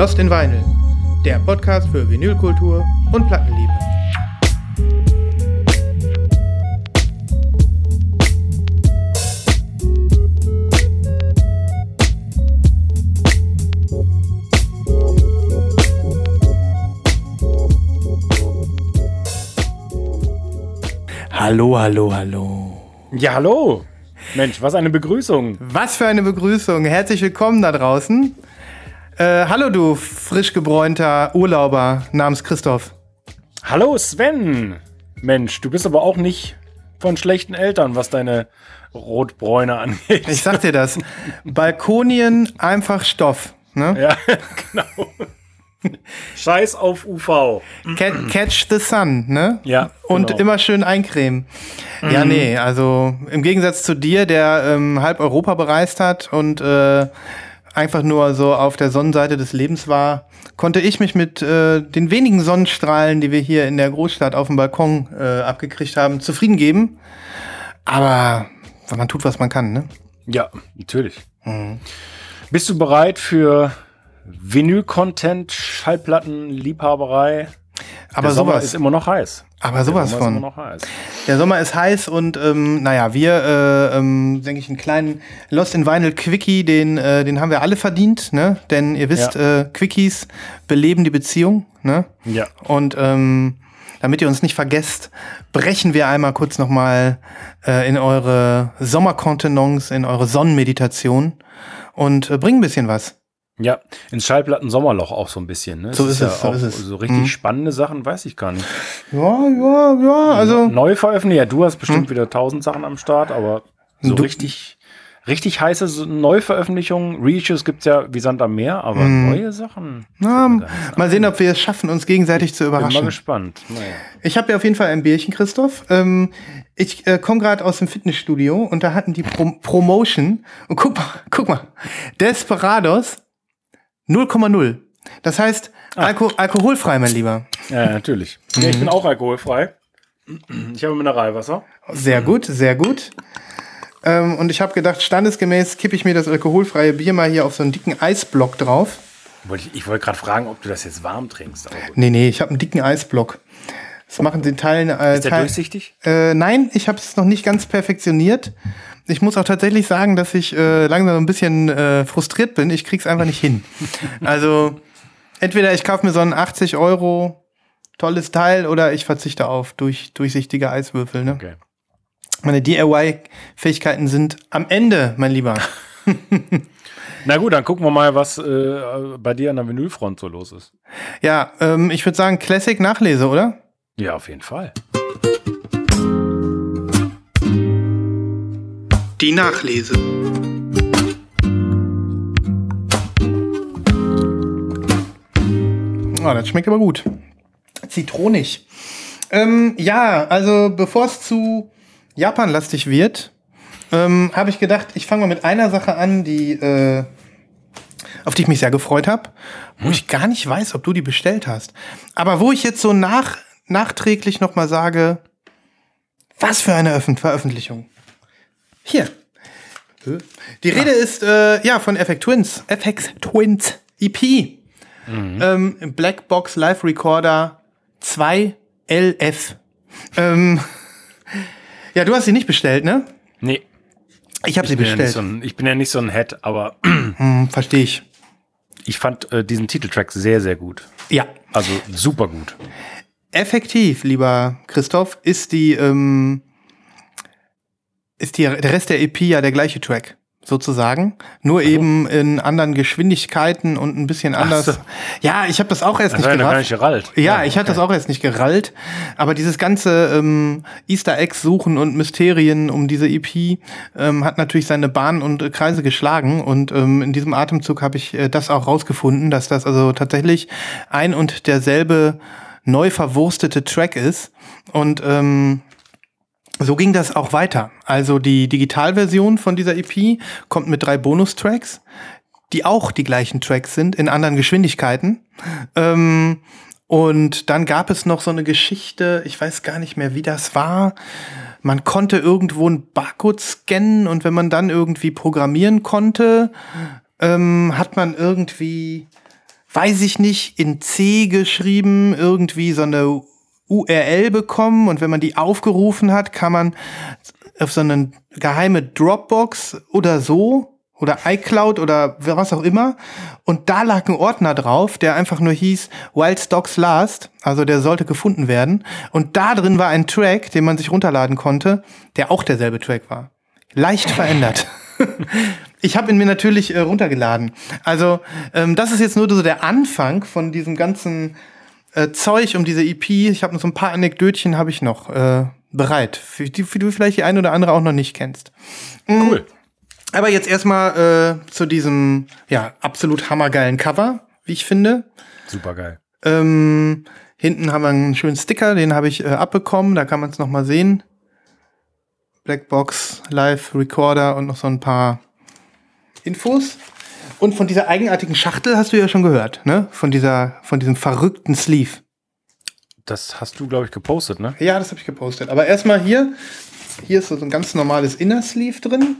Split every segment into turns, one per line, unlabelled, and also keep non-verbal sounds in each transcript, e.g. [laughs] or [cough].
Lost in Vinyl, der Podcast für Vinylkultur und Plattenliebe. Hallo, hallo, hallo.
Ja, hallo. Mensch, was eine Begrüßung.
Was für eine Begrüßung. Herzlich willkommen da draußen. Äh, hallo, du frisch gebräunter Urlauber namens Christoph.
Hallo, Sven. Mensch, du bist aber auch nicht von schlechten Eltern, was deine Rotbräune angeht.
Ich sag dir das. Balkonien einfach Stoff. Ne?
Ja, [laughs] genau. Scheiß auf UV.
Catch the sun, ne?
Ja.
Und
genau.
immer schön eincremen. Ja, nee, also im Gegensatz zu dir, der ähm, halb Europa bereist hat und äh, einfach nur so auf der Sonnenseite des Lebens war, konnte ich mich mit äh, den wenigen Sonnenstrahlen, die wir hier in der Großstadt auf dem Balkon äh, abgekriegt haben, zufrieden geben. Aber man tut, was man kann, ne?
Ja, natürlich. Bist du bereit für Vinyl-Content, Schallplatten, Liebhaberei?
Aber sowas.
ist immer noch heiß.
Aber sowas
Der Sommer
von.
ist noch heiß.
Der Sommer ist heiß und ähm, naja, wir, äh, ähm, denke ich, einen kleinen Lost in Vinyl Quickie, den, äh, den haben wir alle verdient, ne? Denn ihr wisst, äh, Quickies beleben die Beziehung, ne?
Ja.
Und ähm, damit ihr uns nicht vergesst, brechen wir einmal kurz nochmal äh, in eure Sommerkontenance, in eure Sonnenmeditation und äh, bringen ein bisschen was.
Ja, ins Schallplatten-Sommerloch auch so ein bisschen. Ne?
So ist
ja
es, so
auch
ist es.
So richtig
Mhm.
spannende Sachen weiß ich gar nicht.
Ja, ja, ja, also.
Neu veröffentlicht, ja, du hast bestimmt wieder tausend Sachen am Start, aber so
Du-
richtig, richtig heiße so Neuveröffentlichungen, Reissues gibt's ja wie Sand am Meer, aber neue Sachen.
Na, mal sehen, ob wir es schaffen, uns gegenseitig zu
Bin mal
überraschen.
gespannt. Naja.
Ich habe ja auf jeden Fall ein Bierchen, Christoph. Ähm, ich äh, komme gerade aus dem Fitnessstudio und da hatten die Pro Promotion. Und guck mal, guck mal. Desperados 0,0. Das heißt, Alko alkoholfrei, mein Lieber.
Ja, natürlich. Ja, ich bin auch alkoholfrei. Ich habe Mineralwasser.
Sehr gut, sehr gut. Ähm, und ich habe gedacht, standesgemäß kippe ich mir das alkoholfreie Bier mal hier auf so einen dicken Eisblock drauf.
Ich wollte gerade fragen, ob du das jetzt warm trinkst. Aber gut.
Nee, nee, ich habe einen dicken Eisblock. Das machen sie in Teilen. Äh,
Ist der
Teil-
durchsichtig?
Äh, nein, ich habe es noch nicht ganz perfektioniert. Ich muss auch tatsächlich sagen, dass ich äh, langsam ein bisschen äh, frustriert bin. Ich krieg's einfach nicht hin. [laughs] Also entweder ich kaufe mir so ein 80 Euro tolles Teil oder ich verzichte auf durch, durchsichtige Eiswürfel. Ne?
Okay.
Meine DIY-Fähigkeiten sind am Ende, mein Lieber. [laughs] [laughs]
Na gut, dann gucken wir mal, was äh, bei dir an der Vinylfront so los ist.
Ja, ähm, ich würde sagen Classic Nachlese, oder?
Ja, auf jeden Fall.
Die Nachlese. Oh, das schmeckt aber gut. Zitronig. Ähm, ja, also bevor es zu Japanlastig wird, ähm, habe ich gedacht, ich fange mal mit einer Sache an, die äh, auf die ich mich sehr gefreut habe, wo ich gar nicht weiß, ob du die bestellt hast. Aber wo ich jetzt so nach, nachträglich noch mal sage, was für eine Öffn Veröffentlichung. Hier. Die Rede ist äh, ja von FX Twins. FX Twins EP. Ähm, Black Box Live Recorder 2 LF. Ähm, [laughs] ja, du hast sie nicht bestellt, ne?
Nee,
Ich habe sie
bin, ja
bestellt.
so ein, ich bin ja nicht so ein Head, aber [clears throat]
Hm, Verstehe ich.
ich fand äh, diesen Titeltrack sehr, sehr gut.
Ja.
Also super gut.
Effektiv, lieber Christoph, ist die, ähm, ist die, der Rest der EP ja der gleiche Track, sozusagen. Nur eben in anderen Geschwindigkeiten und ein bisschen anders.
so.
Ja, ich habe das auch erst
Das
nicht
ja
gerafft.
nicht gerallt.
Ja, ich hatte das auch erst nicht gerallt. Aber dieses ganze ähm, Easter Eggs suchen und Mysterien um diese EP ähm, hat natürlich seine Bahn und äh, Kreise geschlagen. Und ähm, in diesem Atemzug habe ich äh, das auch rausgefunden, dass das also tatsächlich ein und derselbe neu verwurstete Track ist. Und ähm, so ging das auch weiter. Also die Digitalversion von dieser EP kommt mit drei Bonustracks, die auch die gleichen Tracks sind, in anderen Geschwindigkeiten. Ähm, und dann gab es noch so eine Geschichte, ich weiß gar nicht mehr, wie das war. Man konnte irgendwo einen Barcode scannen und wenn man dann irgendwie programmieren konnte, ähm, hat man irgendwie weiß ich nicht, in C geschrieben, irgendwie so eine URL bekommen und wenn man die aufgerufen hat, kann man auf so eine geheime Dropbox oder so oder iCloud oder was auch immer und da lag ein Ordner drauf, der einfach nur hieß Wild Stocks Last, also der sollte gefunden werden und da drin war ein Track, den man sich runterladen konnte, der auch derselbe Track war. Leicht verändert. [laughs] ich habe ihn mir natürlich äh, runtergeladen. Also ähm, das ist jetzt nur so der Anfang von diesem ganzen äh, Zeug um diese EP. Ich habe noch so ein paar Anekdötchen habe ich noch äh, bereit, für die, für die du vielleicht die eine oder andere auch noch nicht kennst.
Mhm. Cool.
Aber jetzt erstmal äh, zu diesem ja absolut hammergeilen Cover, wie ich finde.
Super geil.
Ähm, hinten haben wir einen schönen Sticker, den habe ich äh, abbekommen. Da kann man es noch mal sehen. Blackbox, Live Recorder und noch so ein paar Infos. Und von dieser eigenartigen Schachtel hast du ja schon gehört, ne? Von dieser, von diesem verrückten Sleeve.
Das hast du, glaube ich, gepostet, ne?
Ja, das habe ich gepostet. Aber erstmal hier, hier ist so ein ganz normales Inner Sleeve drin.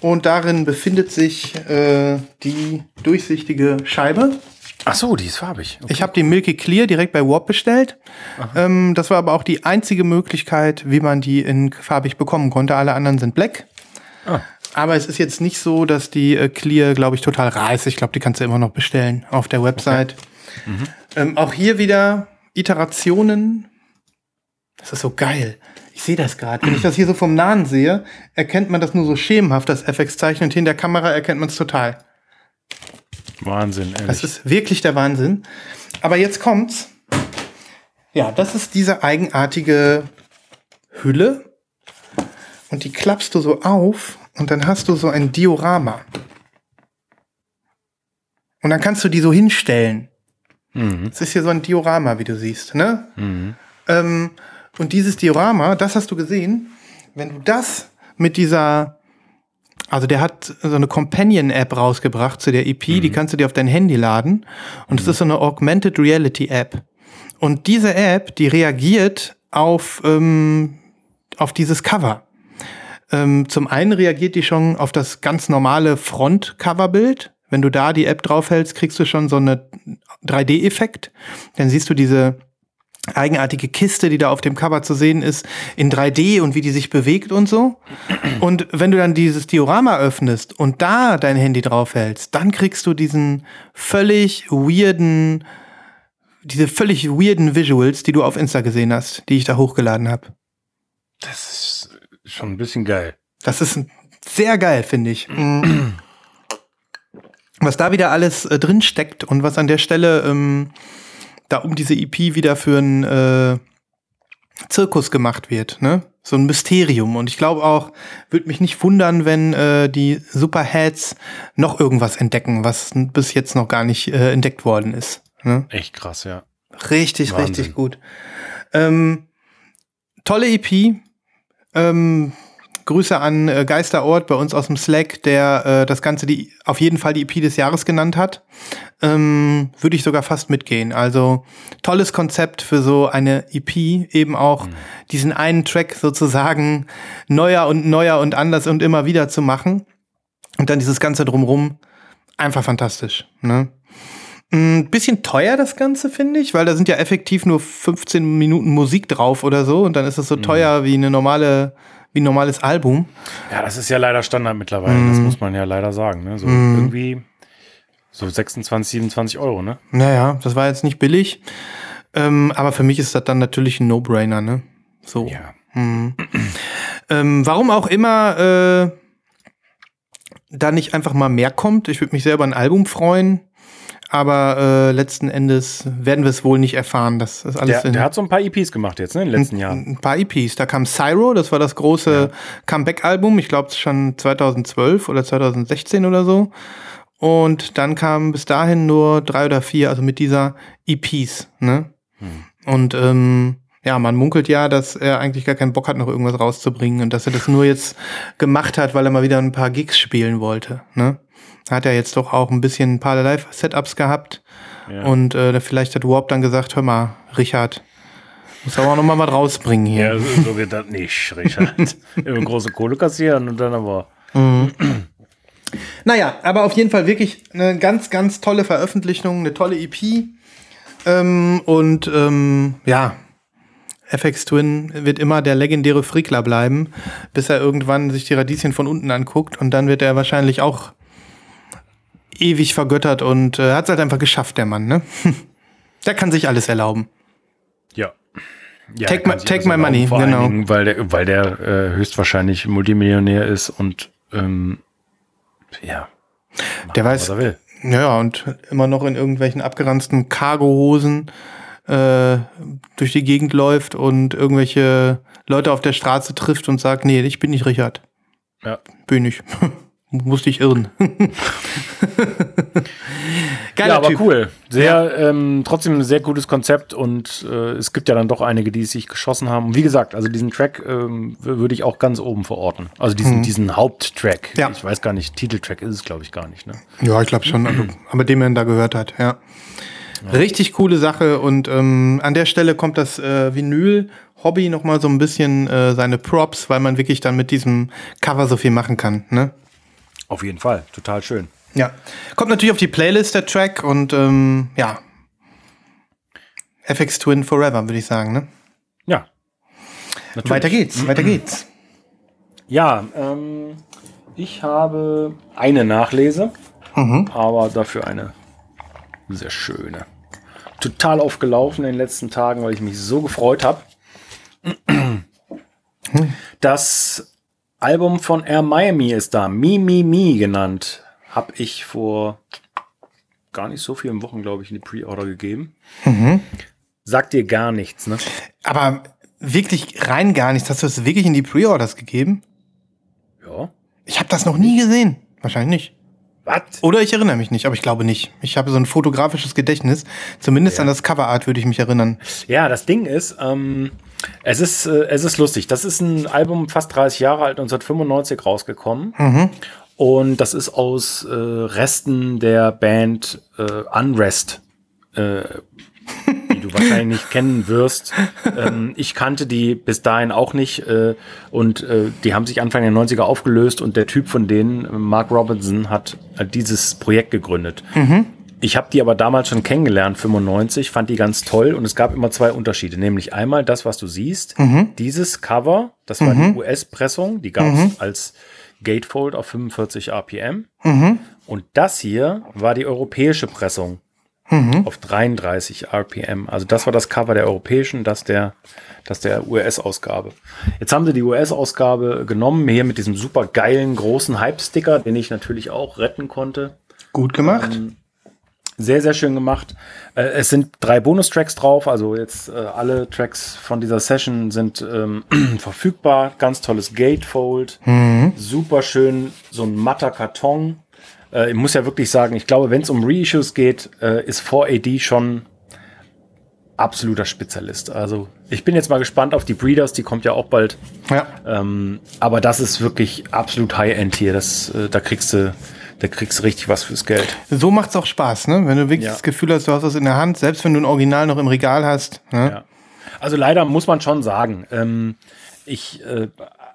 Und darin befindet sich äh, die durchsichtige Scheibe.
Ach so, die ist farbig.
Okay. Ich habe die Milky Clear direkt bei Warp bestellt. Ähm, das war aber auch die einzige Möglichkeit, wie man die in farbig bekommen konnte. Alle anderen sind black. Ah. Aber es ist jetzt nicht so, dass die äh, Clear, glaube ich, total reißt. Ich glaube, die kannst du immer noch bestellen auf der Website. Okay. Mhm. Ähm, auch hier wieder Iterationen. Das ist so geil. Ich sehe das gerade. Wenn ich das hier so vom Nahen sehe, erkennt man das nur so schemenhaft, das FX-Zeichen. Und hinter der Kamera erkennt man es total.
Wahnsinn, ehrlich.
Das ist wirklich der Wahnsinn. Aber jetzt kommt's. Ja, das ist diese eigenartige Hülle. Und die klappst du so auf und dann hast du so ein Diorama. Und dann kannst du die so hinstellen. Mhm. Das ist hier so ein Diorama, wie du siehst, ne? Mhm. Ähm, und dieses Diorama, das hast du gesehen, wenn du das mit dieser also der hat so eine Companion-App rausgebracht zu der EP, mhm. die kannst du dir auf dein Handy laden. Und es mhm. ist so eine Augmented Reality-App. Und diese App, die reagiert auf, ähm, auf dieses Cover. Ähm, zum einen reagiert die schon auf das ganz normale Front-Cover-Bild. Wenn du da die App draufhältst, kriegst du schon so eine 3D-Effekt. Dann siehst du diese eigenartige Kiste, die da auf dem Cover zu sehen ist, in 3D und wie die sich bewegt und so. Und wenn du dann dieses Diorama öffnest und da dein Handy draufhältst, dann kriegst du diesen völlig weirden, diese völlig weirden Visuals, die du auf Insta gesehen hast, die ich da hochgeladen habe.
Das ist schon ein bisschen geil.
Das ist sehr geil, finde ich. [clears throat] Mhm. was da wieder alles äh, drin steckt und was an der Stelle ähm, da um diese EP wieder für einen äh, Zirkus gemacht wird, ne? So ein Mysterium. Und ich glaube auch, würde mich nicht wundern, wenn äh, die Superheads noch irgendwas entdecken, was bis jetzt noch gar nicht äh, entdeckt worden ist. Ne?
Echt krass, ja.
Richtig, Wahnsinn. richtig gut. Ähm, tolle EP. Ähm, Grüße an äh, Geisterort bei uns aus dem Slack, der äh, das Ganze die auf jeden Fall die EP des Jahres genannt hat. Ähm, Würde ich sogar fast mitgehen. Also tolles Konzept für so eine EP, eben auch mhm. diesen einen Track sozusagen neuer und neuer und anders und immer wieder zu machen. Und dann dieses Ganze drumrum. Einfach fantastisch. Ne? Ein bisschen teuer das Ganze, finde ich, weil da sind ja effektiv nur 15 Minuten Musik drauf oder so und dann ist es so mhm. teuer wie eine normale wie ein normales Album.
Ja, das ist ja leider Standard mittlerweile, mm. das mhm. muss man ja leider sagen. Ne? So mm. irgendwie so 26, 27 Euro, ne?
Naja, das war jetzt nicht billig. Ähm, aber für mich ist das dann natürlich ein No-Brainer, ne? So.
Ja.
Mhm. ähm, warum auch immer äh, da nicht einfach mal mehr kommt. Ich würde mich sehr über ein Album freuen aber äh, letzten Endes werden wir es wohl nicht erfahren. Das ist alles
der, der hat so ein paar EPs gemacht jetzt, ne, in den letzten
ein,
Jahren.
Ein paar EPs. Da kam Cyro, das war das große ja. Comeback-Album, ich glaube schon 2012 oder 2016 oder so. Und dann kamen bis dahin nur drei oder vier, also mit dieser EPs, ne? Hm. Und ähm, ja, man munkelt ja, dass er eigentlich gar keinen Bock hat, noch irgendwas rauszubringen und dass er das nur jetzt gemacht hat, weil er mal wieder ein paar Gigs spielen wollte. Ne? Hat er jetzt doch auch ein bisschen ein paar Live-Setups gehabt. Ja. Und äh, vielleicht hat Warp dann gesagt, hör mal, Richard, muss aber auch noch mal was rausbringen hier.
Ja, so, so geht das nicht, Richard. [laughs] Immer große Kohle kassieren und dann aber. Mhm. [clears throat]
Naja, aber auf jeden Fall wirklich eine ganz, ganz tolle Veröffentlichung, eine tolle EP. Ähm, und ähm, ja, FX Twin wird immer der legendäre Frickler bleiben, bis er irgendwann sich die Radieschen von unten anguckt und dann wird er wahrscheinlich auch ewig vergöttert und äh, hat es halt einfach geschafft, der Mann, ne? [laughs] der kann sich alles erlauben.
Ja. ja
take my, take my money, genau.
Dingen, weil der, weil der äh, höchstwahrscheinlich Multimillionär ist und ähm, ja.
Der weiß,
was er will.
Ja, und immer noch in irgendwelchen abgeranzten Cargohosen äh, durch die Gegend läuft und irgendwelche Leute auf der Straße trifft und sagt, nee, ich bin nicht Richard.
Ja.
Bin ich. [laughs] Musste ich irren. [laughs]
Geiler ja, aber typ. cool. Sehr, ja. ähm, trotzdem ein sehr gutes Konzept und äh, es gibt ja dann doch einige, die sich geschossen haben. Und wie gesagt, also diesen Track ähm, würde ich auch ganz oben verorten. Also diesen, mhm. diesen Haupttrack.
Ja.
Ich weiß gar nicht, Titeltrack ist es, glaube ich, gar nicht. Ne?
Ja, ich glaube schon, also, [clears throat] aber den man da gehört hat, ja. ja. Richtig coole Sache und ähm, an der Stelle kommt das äh, Vinyl Hobby noch mal so ein bisschen äh, seine Props, weil man wirklich dann mit diesem Cover so viel machen kann, ne?
Auf jeden Fall, total schön.
Ja. Kommt natürlich auf die Playlist der Track und ähm, ja. FX Twin Forever, würde ich sagen, ne?
Ja.
Natürlich. Weiter geht's, weiter geht's.
Ja, ähm, ich habe eine Nachlese, mhm. aber dafür eine sehr schöne. Total aufgelaufen in den letzten Tagen, weil ich mich so gefreut habe. Das Album von Air Miami ist da, Mi Mi Mi genannt. Habe ich vor gar nicht so vielen Wochen, glaube ich, in die Pre-Order gegeben. Mhm. Sagt dir gar nichts, ne?
Aber wirklich rein gar nichts. Hast du das wirklich in die Pre-Orders gegeben?
Ja.
Ich habe das noch nie gesehen. Wahrscheinlich nicht.
Was?
Oder ich erinnere mich nicht, aber ich glaube nicht. Ich habe so ein fotografisches Gedächtnis. Zumindest ja. an das Coverart würde ich mich erinnern.
Ja, das Ding ist, ähm, es ist, äh, es ist lustig. Das ist ein Album fast 30 Jahre alt, 1995 rausgekommen. Mhm. Und das ist aus äh, Resten der Band äh, Unrest, äh, die du wahrscheinlich nicht kennen wirst. Ähm, ich kannte die bis dahin auch nicht. Äh, und äh, die haben sich Anfang der 90er aufgelöst und der Typ von denen, Mark Robinson, hat dieses Projekt gegründet. Mhm. Ich habe die aber damals schon kennengelernt, 95, fand die ganz toll und es gab immer zwei Unterschiede, nämlich einmal das, was du siehst, mhm. dieses Cover, das war mhm. die US-Pressung, die gab es mhm. als Gatefold auf 45 RPM mhm. und das hier war die europäische Pressung mhm. auf 33 RPM. Also das war das Cover der europäischen, das der, das der US-Ausgabe. Jetzt haben sie die US-Ausgabe genommen, hier mit diesem super geilen großen Hype-Sticker, den ich natürlich auch retten konnte.
Gut gemacht.
Ähm, sehr, sehr schön gemacht. Äh, es sind drei Bonustracks drauf, also jetzt äh, alle Tracks von dieser Session sind ähm, [clears throat] verfügbar. Ganz tolles Gatefold, mhm. super schön, so ein matter Karton. Äh, ich muss ja wirklich sagen, ich glaube, wenn es um Reissues geht, äh, ist 4AD schon absoluter Spezialist. Also ich bin jetzt mal gespannt auf die Breeders, die kommt ja auch bald.
Ja.
Ähm, aber das ist wirklich absolut High-End hier. Das, äh, da kriegst du da kriegst du richtig was fürs Geld.
So macht's auch Spaß, ne? Wenn du wirklich ja. das Gefühl hast, du hast was in der Hand, selbst wenn du ein Original noch im Regal hast. Ne? Ja.
Also leider muss man schon sagen, ähm, ich, äh,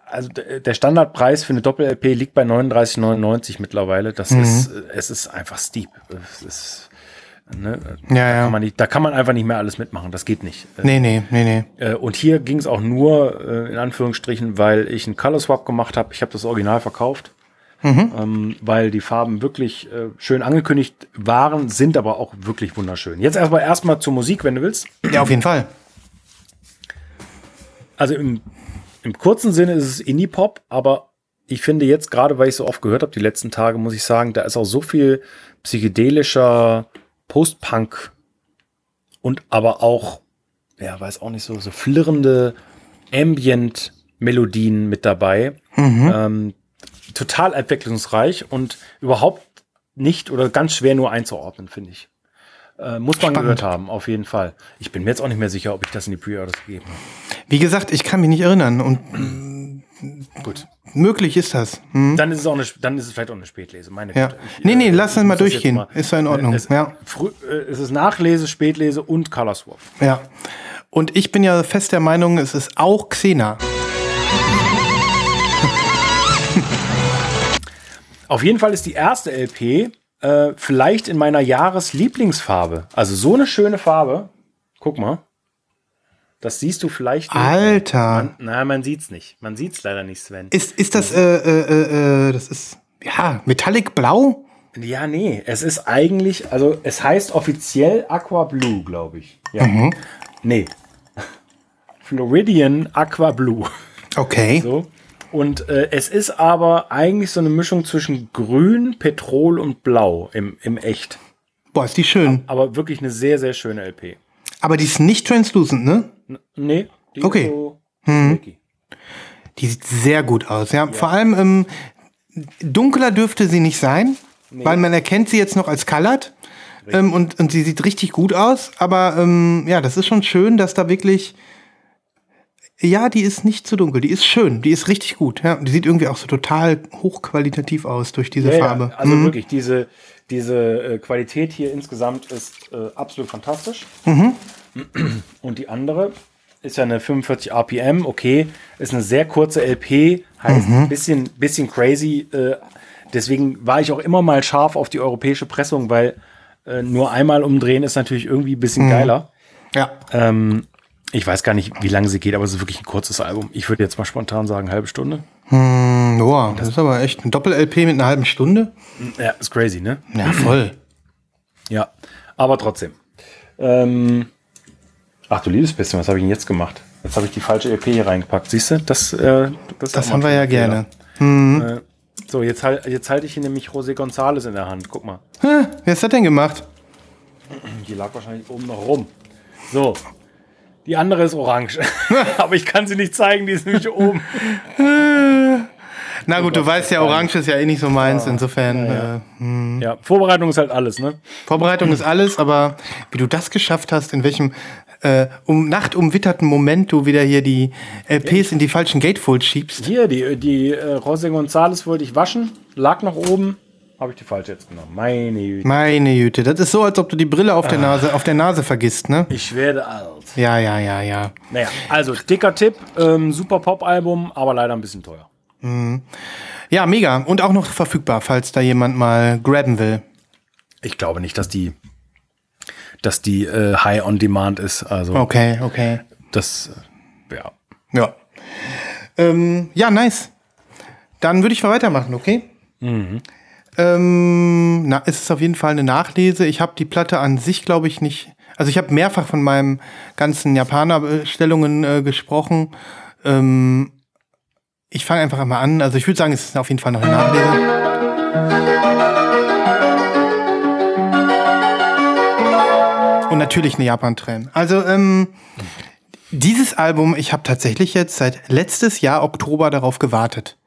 also der Standardpreis für eine Doppel-LP liegt bei 39,99 mittlerweile. Das mhm. ist, äh, es ist einfach steep. Es ist, Ne?
Ja,
da,
ja.
Kann man nicht, da kann man einfach nicht mehr alles mitmachen. Das geht nicht.
Nee, nee, nee, nee.
Äh, und hier ging es auch nur, äh, in Anführungsstrichen, weil ich einen Color Swap gemacht habe. Ich habe das Original verkauft mhm. ähm, weil die Farben wirklich äh, schön angekündigt waren, sind aber auch wirklich wunderschön. Jetzt erstmal erstmal zur Musik, wenn du willst.
Ja, auf jeden Fall.
Also im, im kurzen Sinne ist es Indie-Pop, aber ich finde jetzt, gerade weil ich so oft gehört habe, die letzten Tage, muss ich sagen, da ist auch so viel psychedelischer Post-Punk und aber auch, ja, weiß auch nicht so, so flirrende Ambient-Melodien mit dabei. Mhm. Ähm, total abwechslungsreich und überhaupt nicht oder ganz schwer nur einzuordnen, finde ich. Äh, muss man Spannend. gehört haben, auf jeden Fall. Ich bin mir jetzt auch nicht mehr sicher, ob ich das in die Pre-Orders gegeben habe.
Wie gesagt, ich kann mich nicht erinnern und [clears throat] gut. Möglich ist das.
Hm. Dann ist es auch eine, dann ist es vielleicht auch eine Spätlese. Meine
ja.
Güte.
Ich, nee, nee, äh, lass uns mal durchgehen. Mal, ist ja in Ordnung.
Es,
ja.
Früh, äh, es ist Nachlese, Spätlese und Color Swap.
Ja. Und ich bin ja fest der Meinung, es ist auch Xena.
Auf jeden Fall ist die erste LP äh, vielleicht in meiner Jahreslieblingsfarbe. Also so eine schöne Farbe. Guck mal. Das siehst du vielleicht. nicht.
Alter.
Man, na, man sieht's nicht. Man sieht's leider nicht, Sven.
Ist, ist das, äh, äh, äh, äh, das ist, ja, Metallic Blau?
Ja, nee. Es ist eigentlich, also es heißt offiziell Aqua Blue, glaube ich. Ja. Nee. [laughs] Floridian Aqua Blue.
Okay.
So. Und äh, es ist aber eigentlich so eine Mischung zwischen Grün, Petrol und Blau im, im Echt.
Boah, ist die schön.
Aber wirklich eine sehr, sehr schöne LP.
Aber die ist nicht translucent, ne?
N nee, die
Okay.
ist so flaky.
Die sieht sehr gut aus. Ja, vor allem ähm, dunkler dürfte sie nicht sein, weil man erkennt sie jetzt noch als colored. Ähm, und, und sie sieht richtig gut aus. Aber ähm, ja, das ist schon schön, dass da wirklich. Ja, die ist nicht zu dunkel. Die ist schön. Die ist richtig gut. Ja, die sieht irgendwie auch so total hochqualitativ aus durch diese
Ja,
Farbe.
Ja, also
Mhm.
wirklich, diese, diese äh, Qualität hier insgesamt ist äh, absolut fantastisch.
Mhm.
Und die andere ist ja eine 45 RPM, okay, ist eine sehr kurze LP, heißt
Mhm.
ein bisschen, bisschen crazy. Äh, deswegen war ich auch immer mal scharf auf die europäische Pressung, weil äh, nur einmal umdrehen ist natürlich irgendwie ein bisschen
Mhm.
geiler.
Ja.
Ähm, ich weiß gar nicht, wie lange sie geht, aber es ist wirklich ein kurzes Album. Ich würde jetzt mal spontan sagen, halbe Stunde.
Hm, Boah, das ist aber echt ein Doppel-LP mit einer halben Stunde.
Ja, ist crazy, ne?
Ja, voll.
Ja, aber trotzdem. Ähm, ach du liebes bisschen, was habe ich denn jetzt gemacht? Jetzt habe ich die falsche LP hier reingepackt. Siehst du? Das, äh, das,
Das haben wir ja gerne.
Fehler. Äh, so, jetzt, halt, jetzt halte ich hier nämlich José González in der Hand. Guck mal.
Hä, wer ist das denn gemacht?
Die lag wahrscheinlich oben noch rum. So. Die andere ist orange. [laughs] aber ich kann sie nicht zeigen, die ist nämlich oben.
Na gut, du weißt ja, Orange ist ja eh nicht so meins, insofern. Äh,
Ja, Vorbereitung ist halt alles, ne?
Vorbereitung ist alles, aber wie du das geschafft hast, in welchem äh, um nachtumwitterten Moment du wieder hier die LPs in die falschen Gatefolds schiebst.
Hier, die, die äh, José González wollte ich waschen, lag noch oben. Habe ich die falsche jetzt genommen. Meine Güte.
Meine Güte, das ist so, als ob du die Brille auf der Nase, auf der Nase vergisst, ne?
Ich werde alt.
Ja, ja, ja, ja.
Naja, also dicker Tipp, ähm, super Pop-Album, aber leider ein bisschen teuer.
Ja, mega. Und auch noch verfügbar, falls da jemand mal graben will.
Ich glaube nicht, dass die, dass die äh, High on Demand ist. Also
Okay, okay.
das, äh, ja.
Ja. Ähm, ja, nice. Dann würde ich mal weitermachen, okay? Ähm, na, es ist auf jeden Fall eine Nachlese. Ich habe die Platte an sich, glaube ich, nicht. Also ich habe mehrfach von meinen ganzen Japaner-Bestellungen äh, gesprochen. Ähm, ich fange einfach mal an. Also ich würde sagen, es ist auf jeden Fall noch eine Nachlese. Und natürlich eine Japan-Tränen. Also, ähm, dieses Album, ich habe tatsächlich jetzt seit letztes Jahr Oktober darauf gewartet.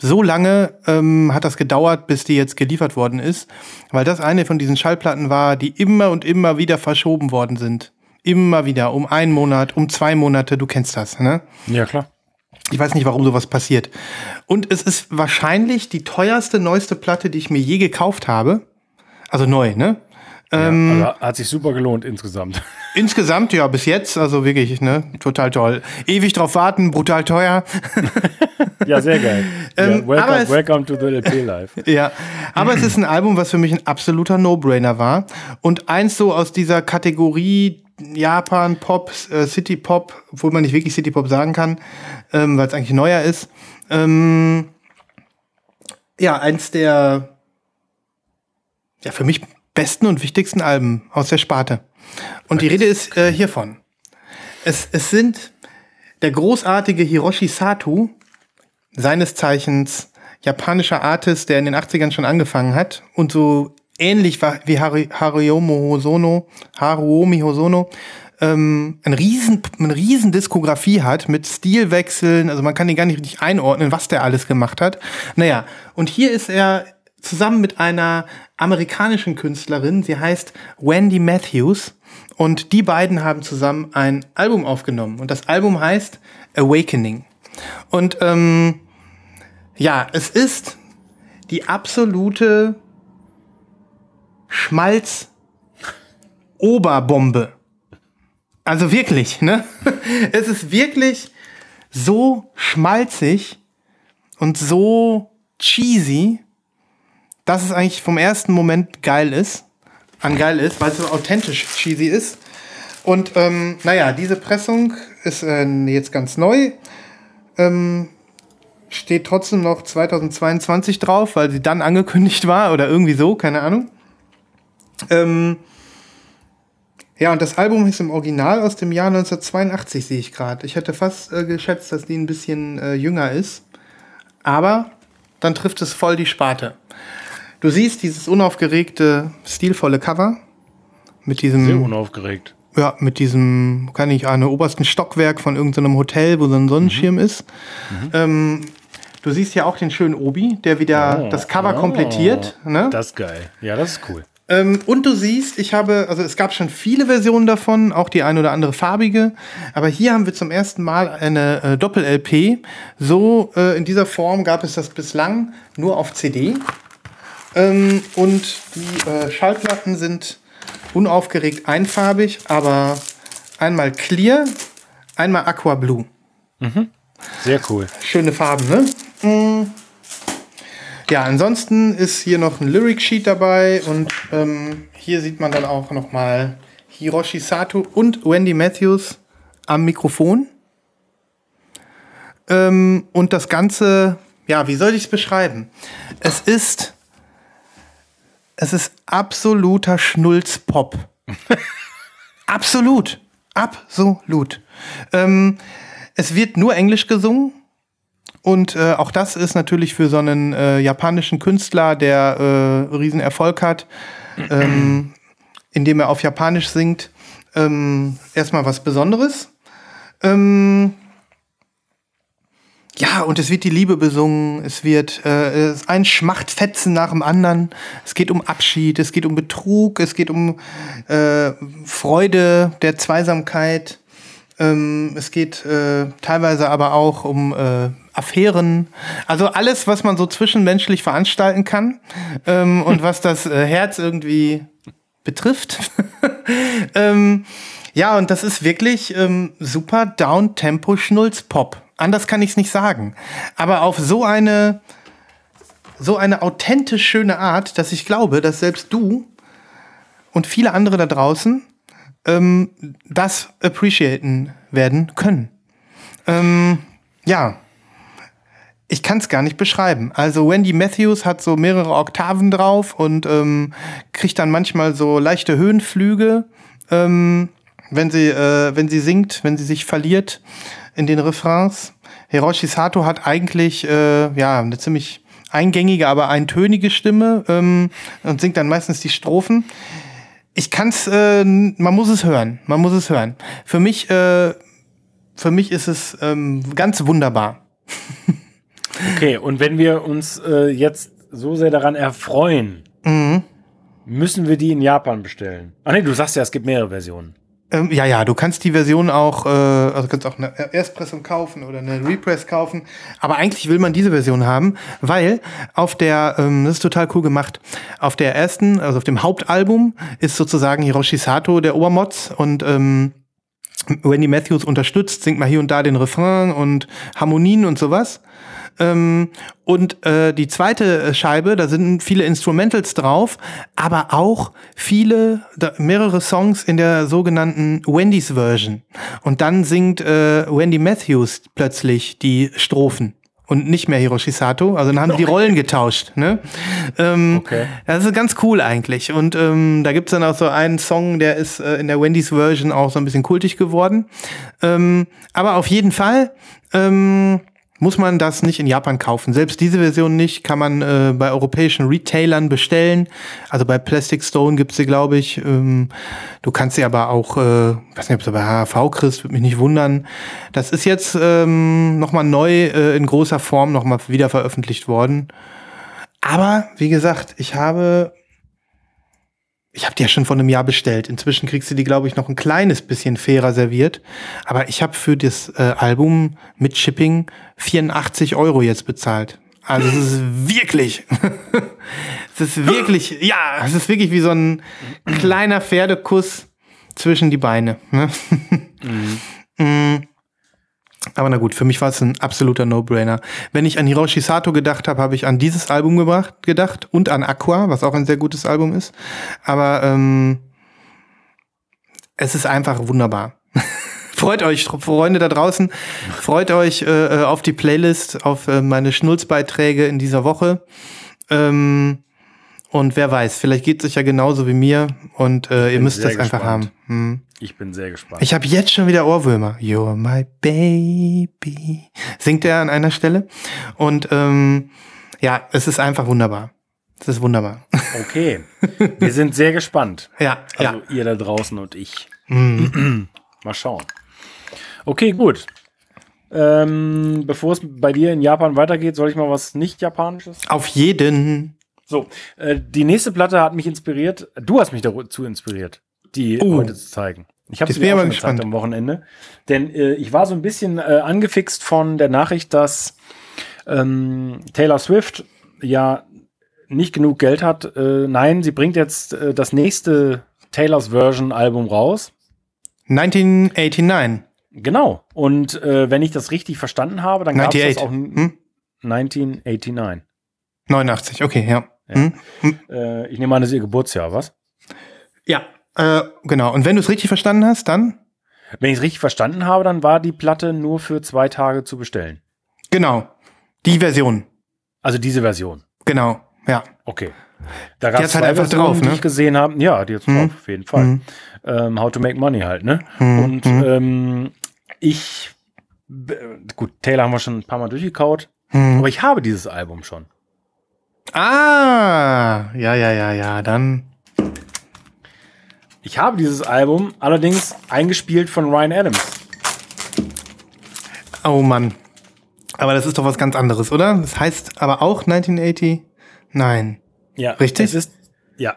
So lange ähm, hat das gedauert, bis die jetzt geliefert worden ist, weil das eine von diesen Schallplatten war, die immer und immer wieder verschoben worden sind. Immer wieder, um einen Monat, um zwei Monate, du kennst das, ne?
Ja, klar.
Ich weiß nicht, warum sowas passiert. Und es ist wahrscheinlich die teuerste, neueste Platte, die ich mir je gekauft habe. Also neu, ne?
Ähm, also hat sich super gelohnt insgesamt. [laughs]
Insgesamt, ja, bis jetzt, also wirklich, ne? Total toll. Ewig drauf warten, brutal teuer.
ja, sehr geil. [laughs]
Ähm,
ja, welcome,
es-
welcome to the LP Live. [laughs]
Ja, aber es ist ein Album, was für mich ein absoluter No-Brainer war. Und eins so aus dieser Kategorie Japan Pop, äh, City Pop, obwohl man nicht wirklich City Pop sagen kann, ähm, weil es eigentlich neuer ist. Ähm, ja, eins der ja, für mich besten und wichtigsten Alben aus der Sparte. Und die Rede ist äh, hiervon. Es, es sind der großartige Hiroshi Sato, seines Zeichens japanischer Artist, der in den 80ern schon angefangen hat und so ähnlich war wie Hariomo Hosono, Haruomi Hosono, ähm, ein riesen, eine riesen Diskografie hat mit Stilwechseln, also man kann ihn gar nicht richtig einordnen, was der alles gemacht hat. Naja, und hier ist er zusammen mit einer amerikanischen Künstlerin, sie heißt Wendy Matthews und die beiden haben zusammen ein Album aufgenommen und das Album heißt Awakening. Und ähm, ja, es ist die absolute Schmalz-Oberbombe. Also wirklich, ne? [laughs] Es ist wirklich so schmalzig und so cheesy dass es eigentlich vom ersten Moment geil ist, an geil ist, weil es so authentisch cheesy ist. Und ähm, naja, diese Pressung ist äh, jetzt ganz neu. Ähm, steht trotzdem noch 2022 drauf, weil sie dann angekündigt war oder irgendwie so, keine Ahnung. Ähm, ja, und das Album ist im Original aus dem Jahr 1982, sehe ich gerade. Ich hätte fast äh, geschätzt, dass die ein bisschen äh, jünger ist. Aber dann trifft es voll die Sparte. Du siehst dieses unaufgeregte, stilvolle Cover mit diesem.
Sehr unaufgeregt.
Ja, mit diesem, kann ich eine obersten Stockwerk von irgendeinem Hotel, wo so ein Sonnenschirm mhm. ist. Mhm. Ähm, du siehst ja auch den schönen Obi, der wieder oh, das Cover oh, komplettiert. Ne?
Das ist geil. Ja, das ist cool.
Ähm, und du siehst, ich habe, also es gab schon viele Versionen davon, auch die ein oder andere farbige, aber hier haben wir zum ersten Mal eine äh, Doppel-LP. So äh, in dieser Form gab es das bislang nur auf CD. Ähm, und die äh, Schallplatten sind unaufgeregt einfarbig, aber einmal clear, einmal aqua blue.
Mhm. Sehr cool.
Schöne Farben, ne? Mhm. Ja, ansonsten ist hier noch ein Lyric Sheet dabei und ähm, hier sieht man dann auch noch mal Hiroshi Sato und Wendy Matthews am Mikrofon. Ähm, und das Ganze, ja, wie soll ich es beschreiben? Es ist, es ist absoluter Schnulzpop. [laughs] Absolut. Absolut. Ähm, es wird nur Englisch gesungen. Und äh, auch das ist natürlich für so einen äh, japanischen Künstler, der äh, Riesenerfolg hat, ähm, [clears throat] indem er auf Japanisch singt, ähm, erstmal was Besonderes. Ähm, ja, und es wird die Liebe besungen, es wird äh, ein Schmachtfetzen nach dem anderen. Es geht um Abschied, es geht um Betrug, es geht um äh, Freude der Zweisamkeit. Ähm, es geht äh, teilweise aber auch um äh, Affären, also alles, was man so zwischenmenschlich veranstalten kann ähm, und was das äh, Herz irgendwie betrifft. [laughs] ähm, ja, und das ist wirklich ähm, super Down-Tempo Schnulz-Pop. Anders kann ich es nicht sagen. Aber auf so eine, so eine authentisch schöne Art, dass ich glaube, dass selbst du und viele andere da draußen ähm, das appreciaten werden können. Ähm, ja ich kann es gar nicht beschreiben. Also Wendy Matthews hat so mehrere Oktaven drauf und ähm, kriegt dann manchmal so leichte Höhenflüge, ähm, wenn sie äh, wenn sie singt, wenn sie sich verliert in den Refrains. Hiroshi Sato hat eigentlich äh, ja eine ziemlich eingängige, aber eintönige Stimme ähm, und singt dann meistens die Strophen. Ich kann's, äh, man muss es hören, man muss es hören. Für mich, äh, für mich ist es ähm, ganz wunderbar.
Okay, und wenn wir uns äh, jetzt so sehr daran erfreuen, mhm. müssen wir die in Japan bestellen. Ach nee, du sagst ja, es gibt mehrere Versionen.
Ähm, ja, ja, du kannst die Version auch, äh, also kannst auch eine Erstpressung kaufen oder eine Repress kaufen. Aber eigentlich will man diese Version haben, weil auf der, ähm, das ist total cool gemacht, auf der ersten, also auf dem Hauptalbum ist sozusagen Hiroshi Sato der Obermotz und ähm, Wendy Matthews unterstützt, singt mal hier und da den Refrain und Harmonien und sowas. Ähm, und äh, die zweite Scheibe, da sind viele Instrumentals drauf, aber auch viele, da, mehrere Songs in der sogenannten Wendy's Version. Und dann singt äh, Wendy Matthews plötzlich die Strophen und nicht mehr Hiroshi Sato. Also dann haben die [laughs] Rollen getauscht. Ne? Ähm, okay. Das ist ganz cool eigentlich. Und ähm, da gibt's dann auch so einen Song, der ist äh, in der Wendy's Version auch so ein bisschen kultig geworden. Ähm, aber auf jeden Fall ähm, muss man das nicht in Japan kaufen. Selbst diese Version nicht, kann man äh, bei europäischen Retailern bestellen. Also bei Plastic Stone gibt's sie, glaube ich. Ähm, du kannst sie aber auch, äh, weiß nicht, ob du bei HV kriegst, würde mich nicht wundern. Das ist jetzt ähm, nochmal neu äh, in großer Form nochmal wieder veröffentlicht worden. Aber, wie gesagt, ich habe ich habe die ja schon vor einem Jahr bestellt. Inzwischen kriegst du die, glaube ich, noch ein kleines bisschen fairer serviert. Aber ich habe für das äh, Album mit Shipping 84 Euro jetzt bezahlt. Also es ist wirklich, [laughs] es ist wirklich, ja, es ist wirklich wie so ein kleiner Pferdekuss zwischen die Beine. Ne? [laughs] mhm. Aber na gut, für mich war es ein absoluter No-Brainer. Wenn ich an Hiroshi Sato gedacht habe, habe ich an dieses Album gebracht, gedacht und an Aqua, was auch ein sehr gutes Album ist. Aber ähm, es ist einfach wunderbar. [laughs] freut euch, Freunde da draußen, freut euch äh, auf die Playlist, auf äh, meine Schnulzbeiträge in dieser Woche. Ähm, und wer weiß, vielleicht geht es euch ja genauso wie mir und äh, ihr müsst das gespannt. einfach haben. Hm.
Ich bin sehr gespannt.
Ich habe jetzt schon wieder Ohrwürmer. You're my baby. Singt er an einer Stelle. Und ähm, ja, es ist einfach wunderbar. Es ist wunderbar.
Okay. Wir sind sehr gespannt. [laughs]
Ja,
also ja. ihr da draußen und ich. Mm. [clears throat] Mal schauen. Okay, gut. Ähm, bevor es bei dir in Japan weitergeht, soll ich mal was nicht Japanisches?
Auf jeden.
So, äh, die nächste Platte hat mich inspiriert. Du hast mich dazu inspiriert, die uh, heute zu zeigen. Ich habe es mir auch schon gezeigt am Wochenende. Denn äh, ich war so ein bisschen äh, angefixt von der Nachricht, dass ähm, Taylor Swift ja nicht genug Geld hat. Äh, nein, sie bringt jetzt äh, das nächste Taylors Version Album raus.
1989.
Genau. Und äh, wenn ich das richtig verstanden habe, dann gab es auch hm? 1989.
89, okay, ja.
Ja. Hm? Hm? Äh, ich nehme an, das ist ihr Geburtsjahr, was?
Ja, äh, genau. Und wenn du es richtig verstanden hast, dann?
Wenn ich es richtig verstanden habe, dann war die Platte nur für zwei Tage zu bestellen.
Genau. Die Version.
Also diese Version.
Genau, ja.
Okay. Da gab es halt einfach Versionen, drauf, ne? die ich gesehen habe. Ja, die jetzt hm. drauf, auf jeden Fall. Hm. Ähm, How to Make Money halt, ne? Hm. Und hm. ähm, ich, gut, Taylor haben wir schon ein paar Mal durchgekaut, aber ich habe dieses Album schon.
Ah, ja, ja, ja, ja, dann.
Ich habe dieses Album allerdings eingespielt von Ryan Adams.
Oh Mann. Aber das ist doch was ganz anderes, oder? Das heißt aber auch 1980? Nein.
Ja. Richtig? Es ist, ja.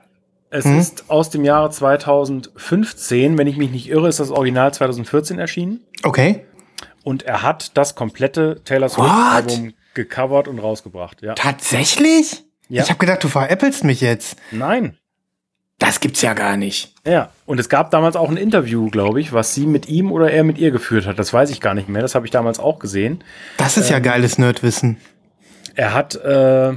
Es hm? ist aus dem Jahre 2015. Wenn ich mich nicht irre, ist das Original 2014 erschienen.
Okay.
Und er hat das komplette Taylor Swift-Album gecovert und rausgebracht. Ja.
Tatsächlich? Ja. Ich habe gedacht, du veräppelst mich jetzt.
Nein.
Das gibt's ja gar nicht.
Ja, und es gab damals auch ein Interview, glaube ich, was sie mit ihm oder er mit ihr geführt hat. Das weiß ich gar nicht mehr. Das habe ich damals auch gesehen.
Das ist ähm, ja geiles Nerdwissen.
Er hat äh,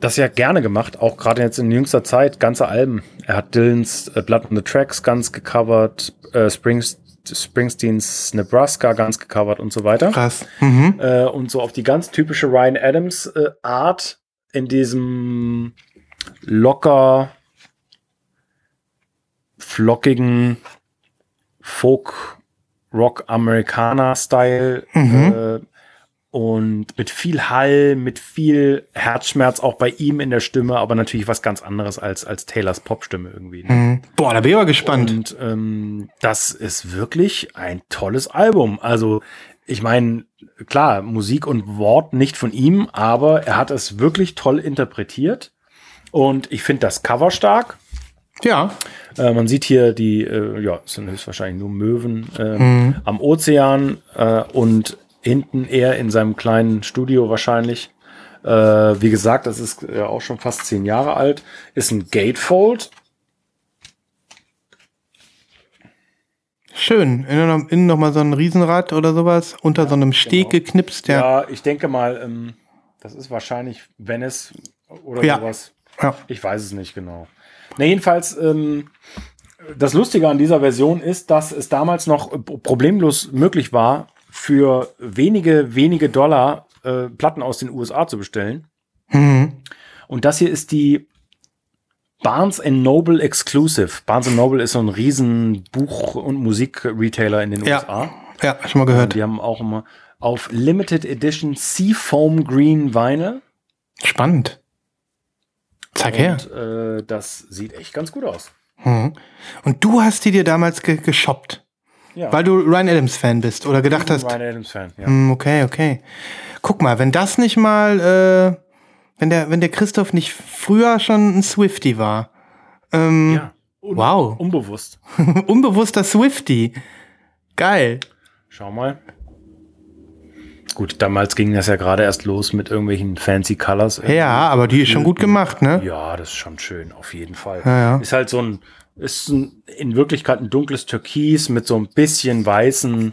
das ja gerne gemacht, auch gerade jetzt in jüngster Zeit, ganze Alben. Er hat Dylans äh, Blood on the Tracks ganz gecovert, äh, Springs, Springsteens Nebraska ganz gecovert und so weiter.
Krass. Mhm.
Äh, und so auf die ganz typische Ryan Adams äh, Art in diesem locker flockigen Folk Rock Amerikaner Style mhm. äh, und mit viel Hall, mit viel Herzschmerz auch bei ihm in der Stimme, aber natürlich was ganz anderes als, als Taylors Popstimme irgendwie. Ne?
Mhm. Boah, da bin ich aber gespannt.
Und ähm, das ist wirklich ein tolles Album. Also ich meine, klar, Musik und Wort nicht von ihm, aber er hat es wirklich toll interpretiert. Und ich finde das Cover stark.
Ja.
Äh, man sieht hier die, äh, ja, es sind höchstwahrscheinlich nur Möwen äh, mhm. am Ozean äh, und hinten eher in seinem kleinen Studio wahrscheinlich. Äh, wie gesagt, das ist ja auch schon fast zehn Jahre alt. Ist ein Gatefold.
Schön. Innen, innen noch mal so ein Riesenrad oder sowas unter ja, so einem Steg genau. geknipst.
Ja. ja, ich denke mal, ähm, das ist wahrscheinlich Venice oder ja. sowas. Ja. Ich weiß es nicht genau. Na, jedenfalls, ähm, das Lustige an dieser Version ist, dass es damals noch problemlos möglich war, für wenige, wenige Dollar äh, Platten aus den USA zu bestellen. Mhm. Und das hier ist die Barnes Noble Exclusive. Barnes Noble ist so ein riesen Buch- und Musikretailer in den
ja.
USA.
Ja, schon mal gehört.
Die haben auch immer auf Limited Edition Seafoam Green Vinyl.
Spannend. Zeig und,
her. Äh, das sieht echt ganz gut aus.
Mhm. Und du hast die dir damals ge geshoppt? Ja. Weil du Ryan Adams Fan bist oder gedacht hast.
Ryan Adams Fan, ja.
Hm, okay, okay. Guck mal, wenn das nicht mal, äh, wenn der, wenn der Christoph nicht früher schon ein Swifty war. Ähm, ja.
Un
wow.
Unbewusst. [laughs]
Unbewusster Swifty. Geil.
Schau mal. Gut, damals ging das ja gerade erst los mit irgendwelchen fancy Colors.
Ja, aber die ist schon gut gemacht, ne?
Ja, das ist schon schön, auf jeden Fall.
Ja, ja.
Ist halt so ein, ist ein, in Wirklichkeit ein dunkles Türkis mit so ein bisschen weißen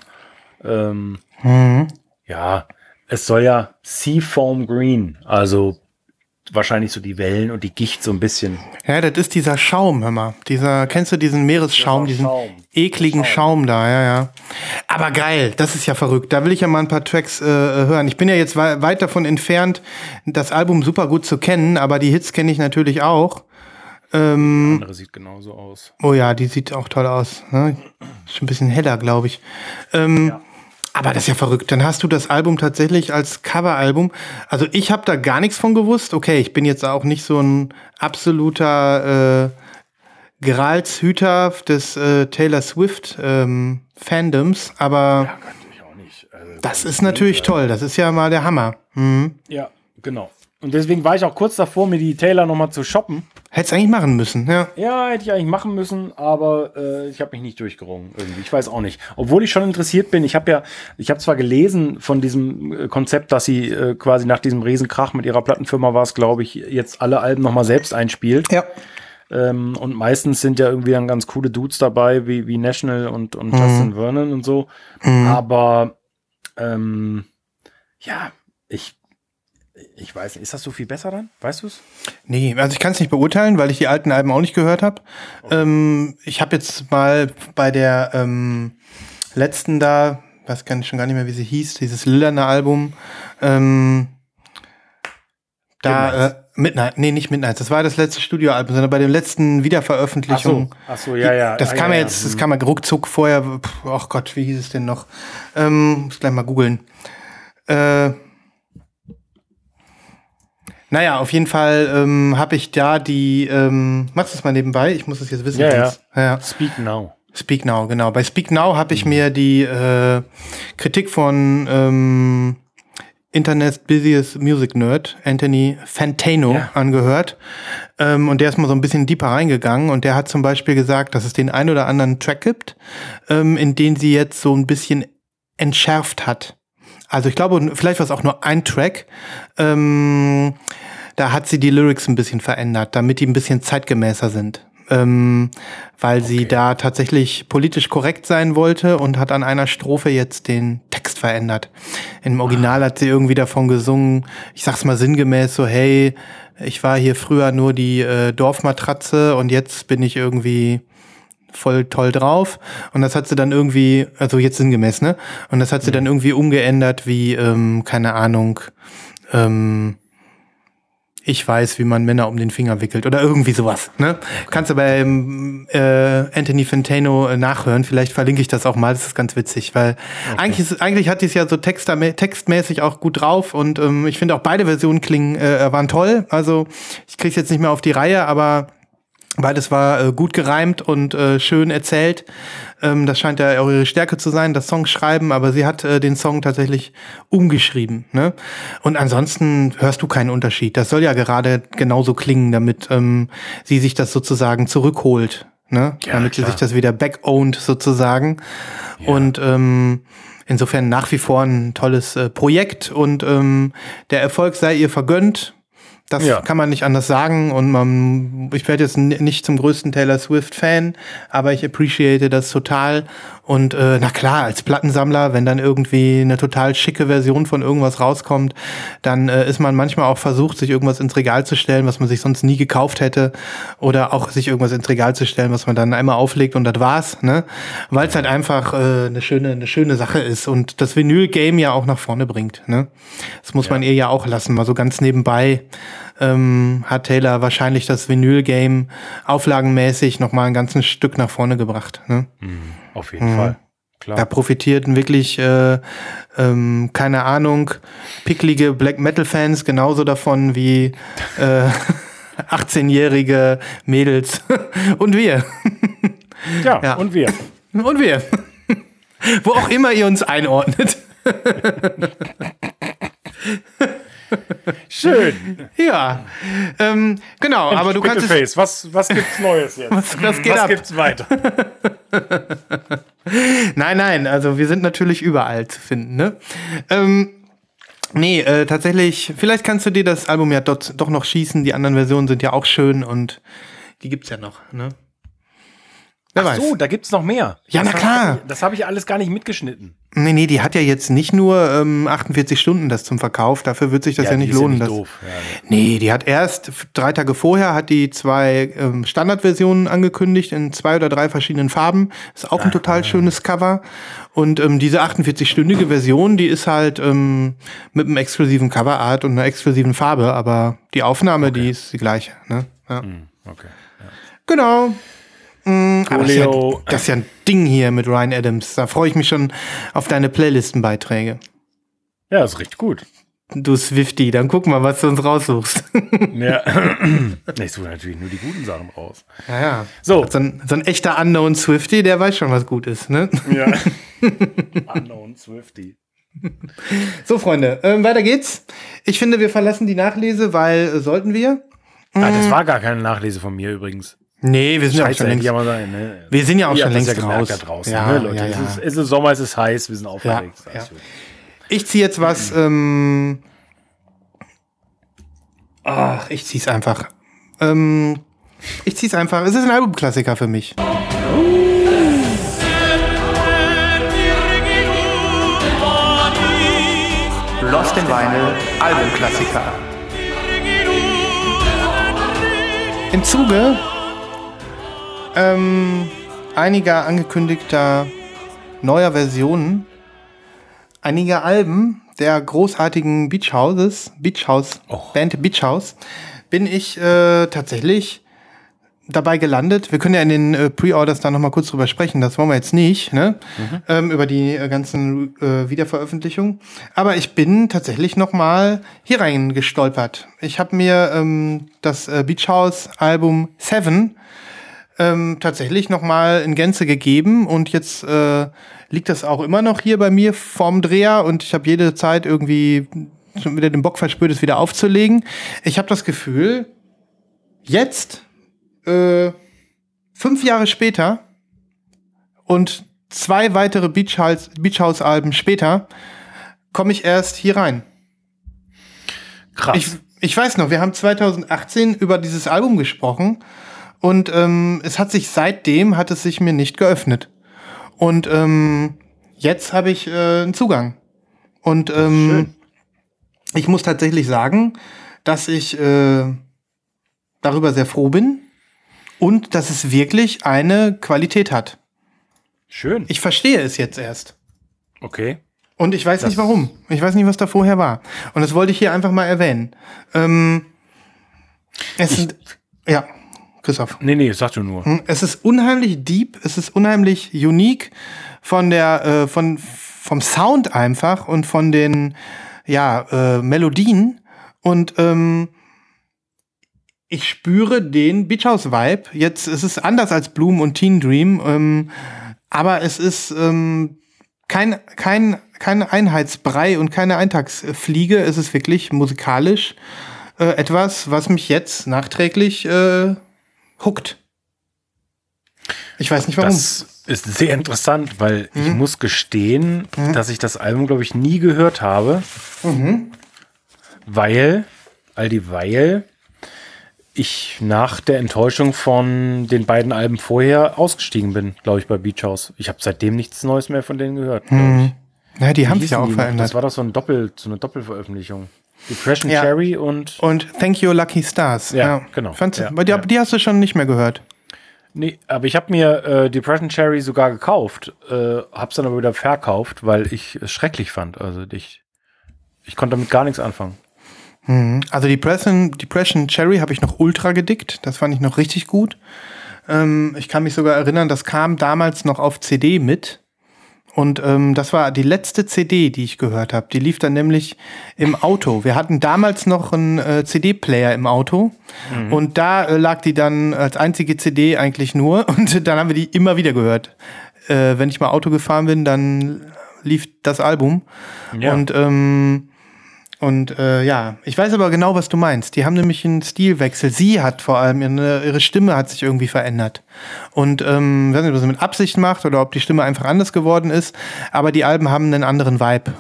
ähm, Mhm. Ja, es soll ja Seafoam Green, also wahrscheinlich so die Wellen und die Gicht so ein bisschen.
Ja, das ist dieser Schaum, hör mal. Dieser, kennst du diesen Meeresschaum, diesen Schaum. ekligen Schaum. Schaum. da, ja, ja. Aber geil, das ist ja verrückt. Da will ich ja mal ein paar Tracks äh, hören. Ich bin ja jetzt weit davon entfernt, das Album super gut zu kennen, aber die Hits kenne ich natürlich auch.
Ähm, die andere sieht genauso aus.
Oh ja, die sieht auch toll aus. Ne? Ist ein bisschen heller, glaube ich. Ähm, ja. Aber das ist ja verrückt. Dann hast du das Album tatsächlich als Coveralbum. Also ich habe da gar nichts von gewusst. Okay, ich bin jetzt auch nicht so ein absoluter äh, Geralshüter des äh, Taylor Swift ähm, Fandoms, aber ja, ich auch nicht. Also, das ist natürlich toll. Das ist ja mal der Hammer. Mhm.
Ja, genau. Und deswegen war ich auch kurz davor, mir die Taylor nochmal zu shoppen.
Hättest eigentlich machen müssen, ja.
Ja, hätte ich eigentlich machen müssen, aber äh, ich habe mich nicht durchgerungen irgendwie. Ich weiß auch nicht. Obwohl ich schon interessiert bin. Ich habe ja, ich habe zwar gelesen von diesem äh, Konzept, dass sie äh, quasi nach diesem Riesenkrach mit ihrer Plattenfirma war es, glaube ich, jetzt alle Alben nochmal selbst einspielt.
Ja.
Ähm, und meistens sind ja irgendwie dann ganz coole Dudes dabei, wie, wie National und, und mhm. Justin Vernon und so. Mhm. Aber ähm, ja, ich ich weiß nicht, ist das so viel besser dann? Weißt du es?
Nee, also ich kann es nicht beurteilen, weil ich die alten Alben auch nicht gehört habe. Okay. Ähm, ich habe jetzt mal bei der ähm, letzten da, weiß gar nicht, schon gar nicht mehr, wie sie hieß, dieses lilane Album, ähm, da, Midnight. äh, Midnight, nee, nicht Midnight, das war das letzte Studioalbum, sondern bei den letzten Wiederveröffentlichungen.
Ach so, Ach so ja, ja.
Das
ah,
kam
ja,
ja jetzt, das kam ja ruckzuck vorher, ach Gott, wie hieß es denn noch? Ähm, muss gleich mal googeln. Äh, naja, auf jeden Fall ähm, habe ich da die, ähm, machst du es mal nebenbei? Ich muss es jetzt wissen.
Ja, ja. ja. Speak Now.
Speak Now, genau. Bei Speak Now habe ich mhm. mir die äh, Kritik von ähm, Internet's Busiest Music Nerd, Anthony Fantano, ja. angehört. Ähm, und der ist mal so ein bisschen deeper reingegangen und der hat zum Beispiel gesagt, dass es den ein oder anderen Track gibt, ähm, in den sie jetzt so ein bisschen entschärft hat. Also ich glaube, vielleicht war es auch nur ein Track. Ähm, da hat sie die Lyrics ein bisschen verändert, damit die ein bisschen zeitgemäßer sind. Ähm, weil okay. sie da tatsächlich politisch korrekt sein wollte und hat an einer Strophe jetzt den Text verändert. Im Original ah. hat sie irgendwie davon gesungen, ich sag's mal sinngemäß so, hey, ich war hier früher nur die äh, Dorfmatratze und jetzt bin ich irgendwie voll toll drauf. Und das hat sie dann irgendwie, also jetzt sinngemäß, ne? Und das hat sie mhm. dann irgendwie umgeändert wie, ähm, keine Ahnung, ähm, ich weiß, wie man Männer um den Finger wickelt oder irgendwie sowas. Ne? Okay. Kannst du bei ähm, äh, Anthony Fantano äh, nachhören. Vielleicht verlinke ich das auch mal. Das ist ganz witzig, weil okay. eigentlich, ist, eigentlich hat die es ja so textmäßig auch gut drauf und ähm, ich finde auch beide Versionen klingen äh, waren toll. Also ich kriege jetzt nicht mehr auf die Reihe, aber Beides war äh, gut gereimt und äh, schön erzählt. Ähm, das scheint ja auch ihre Stärke zu sein, das Song schreiben, aber sie hat äh, den Song tatsächlich umgeschrieben. Ne? Und ansonsten hörst du keinen Unterschied. Das soll ja gerade genauso klingen, damit ähm, sie sich das sozusagen zurückholt. Ne? Ja, damit klar. sie sich das wieder back-owned sozusagen. Ja. Und ähm, insofern nach wie vor ein tolles äh, Projekt und ähm, der Erfolg sei ihr vergönnt das ja. kann man nicht anders sagen. Und man, ich werde jetzt nicht zum größten Taylor Swift-Fan, aber ich appreciate das total. Und äh, na klar, als Plattensammler, wenn dann irgendwie eine total schicke Version von irgendwas rauskommt, dann äh, ist man manchmal auch versucht, sich irgendwas ins Regal zu stellen, was man sich sonst nie gekauft hätte. Oder auch sich irgendwas ins Regal zu stellen, was man dann einmal auflegt und das war's, ne? Weil es halt einfach äh, eine schöne, eine schöne Sache ist und das Vinyl-Game ja auch nach vorne bringt. Ne? Das muss ja. man ihr ja auch lassen, mal so ganz nebenbei ähm, hat Taylor wahrscheinlich das Vinyl-Game auflagenmäßig noch mal ein ganzes Stück nach vorne gebracht. Ne?
Mhm, auf jeden mhm. Fall.
Klar. Da profitierten wirklich, äh, ähm, keine Ahnung, picklige Black Metal-Fans genauso davon wie äh, [laughs] 18-jährige Mädels. [laughs] und wir.
ja, ja, und wir.
Und wir. [laughs] Wo auch immer ihr uns einordnet.
Schön.
Ja, ähm, genau, aber du kannst.
Face. Was, was gibt's Neues jetzt?
Was, was, geht was ab?
gibt's weiter? [laughs]
nein, nein, also wir sind natürlich überall zu finden, ne? Ähm, nee, äh, tatsächlich, vielleicht kannst du dir das Album ja dort, doch noch schießen. Die anderen Versionen sind ja auch schön und die gibt's ja noch, ne?
Wer Ach weiß. so, da gibt's noch mehr.
Ja,
das
na klar.
Hab, das habe ich alles gar nicht mitgeschnitten.
Nee, nee, die hat ja jetzt nicht nur ähm, 48 Stunden das zum Verkauf, dafür wird sich das ja, ja nicht lohnen. Ja nicht doof. Ja, nee, die hat erst drei Tage vorher hat die zwei ähm, Standardversionen angekündigt in zwei oder drei verschiedenen Farben. Ist auch ein total schönes Cover. Und ähm, diese 48-stündige Version, die ist halt ähm, mit einem exklusiven Coverart und einer exklusiven Farbe, aber die Aufnahme, okay. die ist die gleiche. Ne? Ja. Hm, okay. Genau. Mm, aber das ist, ja, das ist, ja, ein Ding hier mit Ryan Adams. Da freue ich mich schon auf deine Playlistenbeiträge.
Ja, ist richtig gut.
Du Swifty, dann guck mal, was du uns raussuchst. [laughs] ja,
ich suche natürlich nur die guten Sachen raus.
Ja, ja. So. So ein, so ein echter Unknown Swifty, der weiß schon, was gut ist, ne? Ja. [laughs] Unknown Swifty. So, Freunde, ähm, weiter geht's. Ich finde, wir verlassen die Nachlese, weil äh, sollten wir.
Ah, das mm. war gar keine Nachlese von mir übrigens.
Nee, wir sind Scheiße, ja auch schon längst. Sein, ne? Wir sind ja auch Ihr schon längst ja raus.
draußen, ja, ne, Leute. Ja, ja. Es, ist, es ist Sommer, es ist heiß, wir sind aufgeregt. Ja.
Ich ziehe jetzt was. Ähm, ach, ich zieh's einfach. Ähm, ich zieh's einfach. Es ist ein Albumklassiker für mich. Lost in Vinyl Albumklassiker. Im Zuge ähm, einiger angekündigter neuer Versionen, einiger Alben der großartigen Beach Houses, Beach House, oh. Band Beach House, bin ich äh, tatsächlich dabei gelandet. Wir können ja in den äh, Pre-Orders da noch mal kurz drüber sprechen. Das wollen wir jetzt nicht, ne? Mhm. Ähm, über die äh, ganzen äh, Wiederveröffentlichungen. Aber ich bin tatsächlich noch mal hier reingestolpert. Ich habe mir ähm, das äh, Beach House Album Seven ähm, tatsächlich noch mal in Gänze gegeben und jetzt äh, liegt das auch immer noch hier bei mir vorm Dreher und ich habe jede Zeit irgendwie schon wieder den Bock verspürt, es wieder aufzulegen. Ich habe das Gefühl, jetzt äh, fünf Jahre später und zwei weitere Beach House, Beach House Alben später komme ich erst hier rein. Krass. Ich, ich weiß noch, wir haben 2018 über dieses Album gesprochen und ähm, es hat sich seitdem hat es sich mir nicht geöffnet. Und ähm, jetzt habe ich äh, einen Zugang. Und ähm, ich muss tatsächlich sagen, dass ich äh, darüber sehr froh bin und dass es wirklich eine Qualität hat.
Schön.
Ich verstehe es jetzt erst.
Okay.
Und ich weiß das nicht warum. Ich weiß nicht, was da vorher war. Und das wollte ich hier einfach mal erwähnen. Ähm, es ich, sind, ja. Christoph.
Nee, nee, sag du nur. Hm,
es ist unheimlich deep, es ist unheimlich unique von der, äh, von, vom Sound einfach und von den, ja, äh, Melodien. Und ähm, ich spüre den Beach House Vibe. Jetzt es ist es anders als Bloom und Teen Dream, ähm, aber es ist ähm, kein, kein, kein Einheitsbrei und keine Eintagsfliege. Es ist wirklich musikalisch äh, etwas, was mich jetzt nachträglich äh, hooked. Ich weiß nicht warum.
Das ist sehr interessant, weil mhm. ich muss gestehen, mhm. dass ich das Album, glaube ich, nie gehört habe. Mhm. Weil, all die Weil ich nach der Enttäuschung von den beiden Alben vorher ausgestiegen bin, glaube ich, bei Beach House. Ich habe seitdem nichts Neues mehr von denen gehört.
Mhm. Ja, die haben sich ja auch verändert.
Das war doch so, ein Doppel, so eine Doppelveröffentlichung. Depression ja. Cherry und.
Und Thank You Lucky Stars.
Ja, ja. genau.
Fandst, ja, die, die, hast du schon nicht mehr gehört.
Nee, aber ich habe mir äh, Depression Cherry sogar gekauft, äh, hab's dann aber wieder verkauft, weil ich es schrecklich fand. Also ich, ich konnte damit gar nichts anfangen.
Mhm. Also Depression, Depression Cherry habe ich noch ultra gedickt. Das fand ich noch richtig gut. Ähm, ich kann mich sogar erinnern, das kam damals noch auf CD mit. Und ähm, das war die letzte CD, die ich gehört habe. Die lief dann nämlich im Auto. Wir hatten damals noch einen äh, CD-Player im Auto. Mhm. Und da äh, lag die dann als einzige CD eigentlich nur. [laughs] Und dann haben wir die immer wieder gehört. Äh, wenn ich mal Auto gefahren bin, dann lief das Album. Ja. Und ähm, und äh, ja, ich weiß aber genau, was du meinst. Die haben nämlich einen Stilwechsel. Sie hat vor allem, ihre, ihre Stimme hat sich irgendwie verändert. Und ähm, ich weiß nicht, ob sie mit Absicht macht oder ob die Stimme einfach anders geworden ist, aber die Alben haben einen anderen Vibe.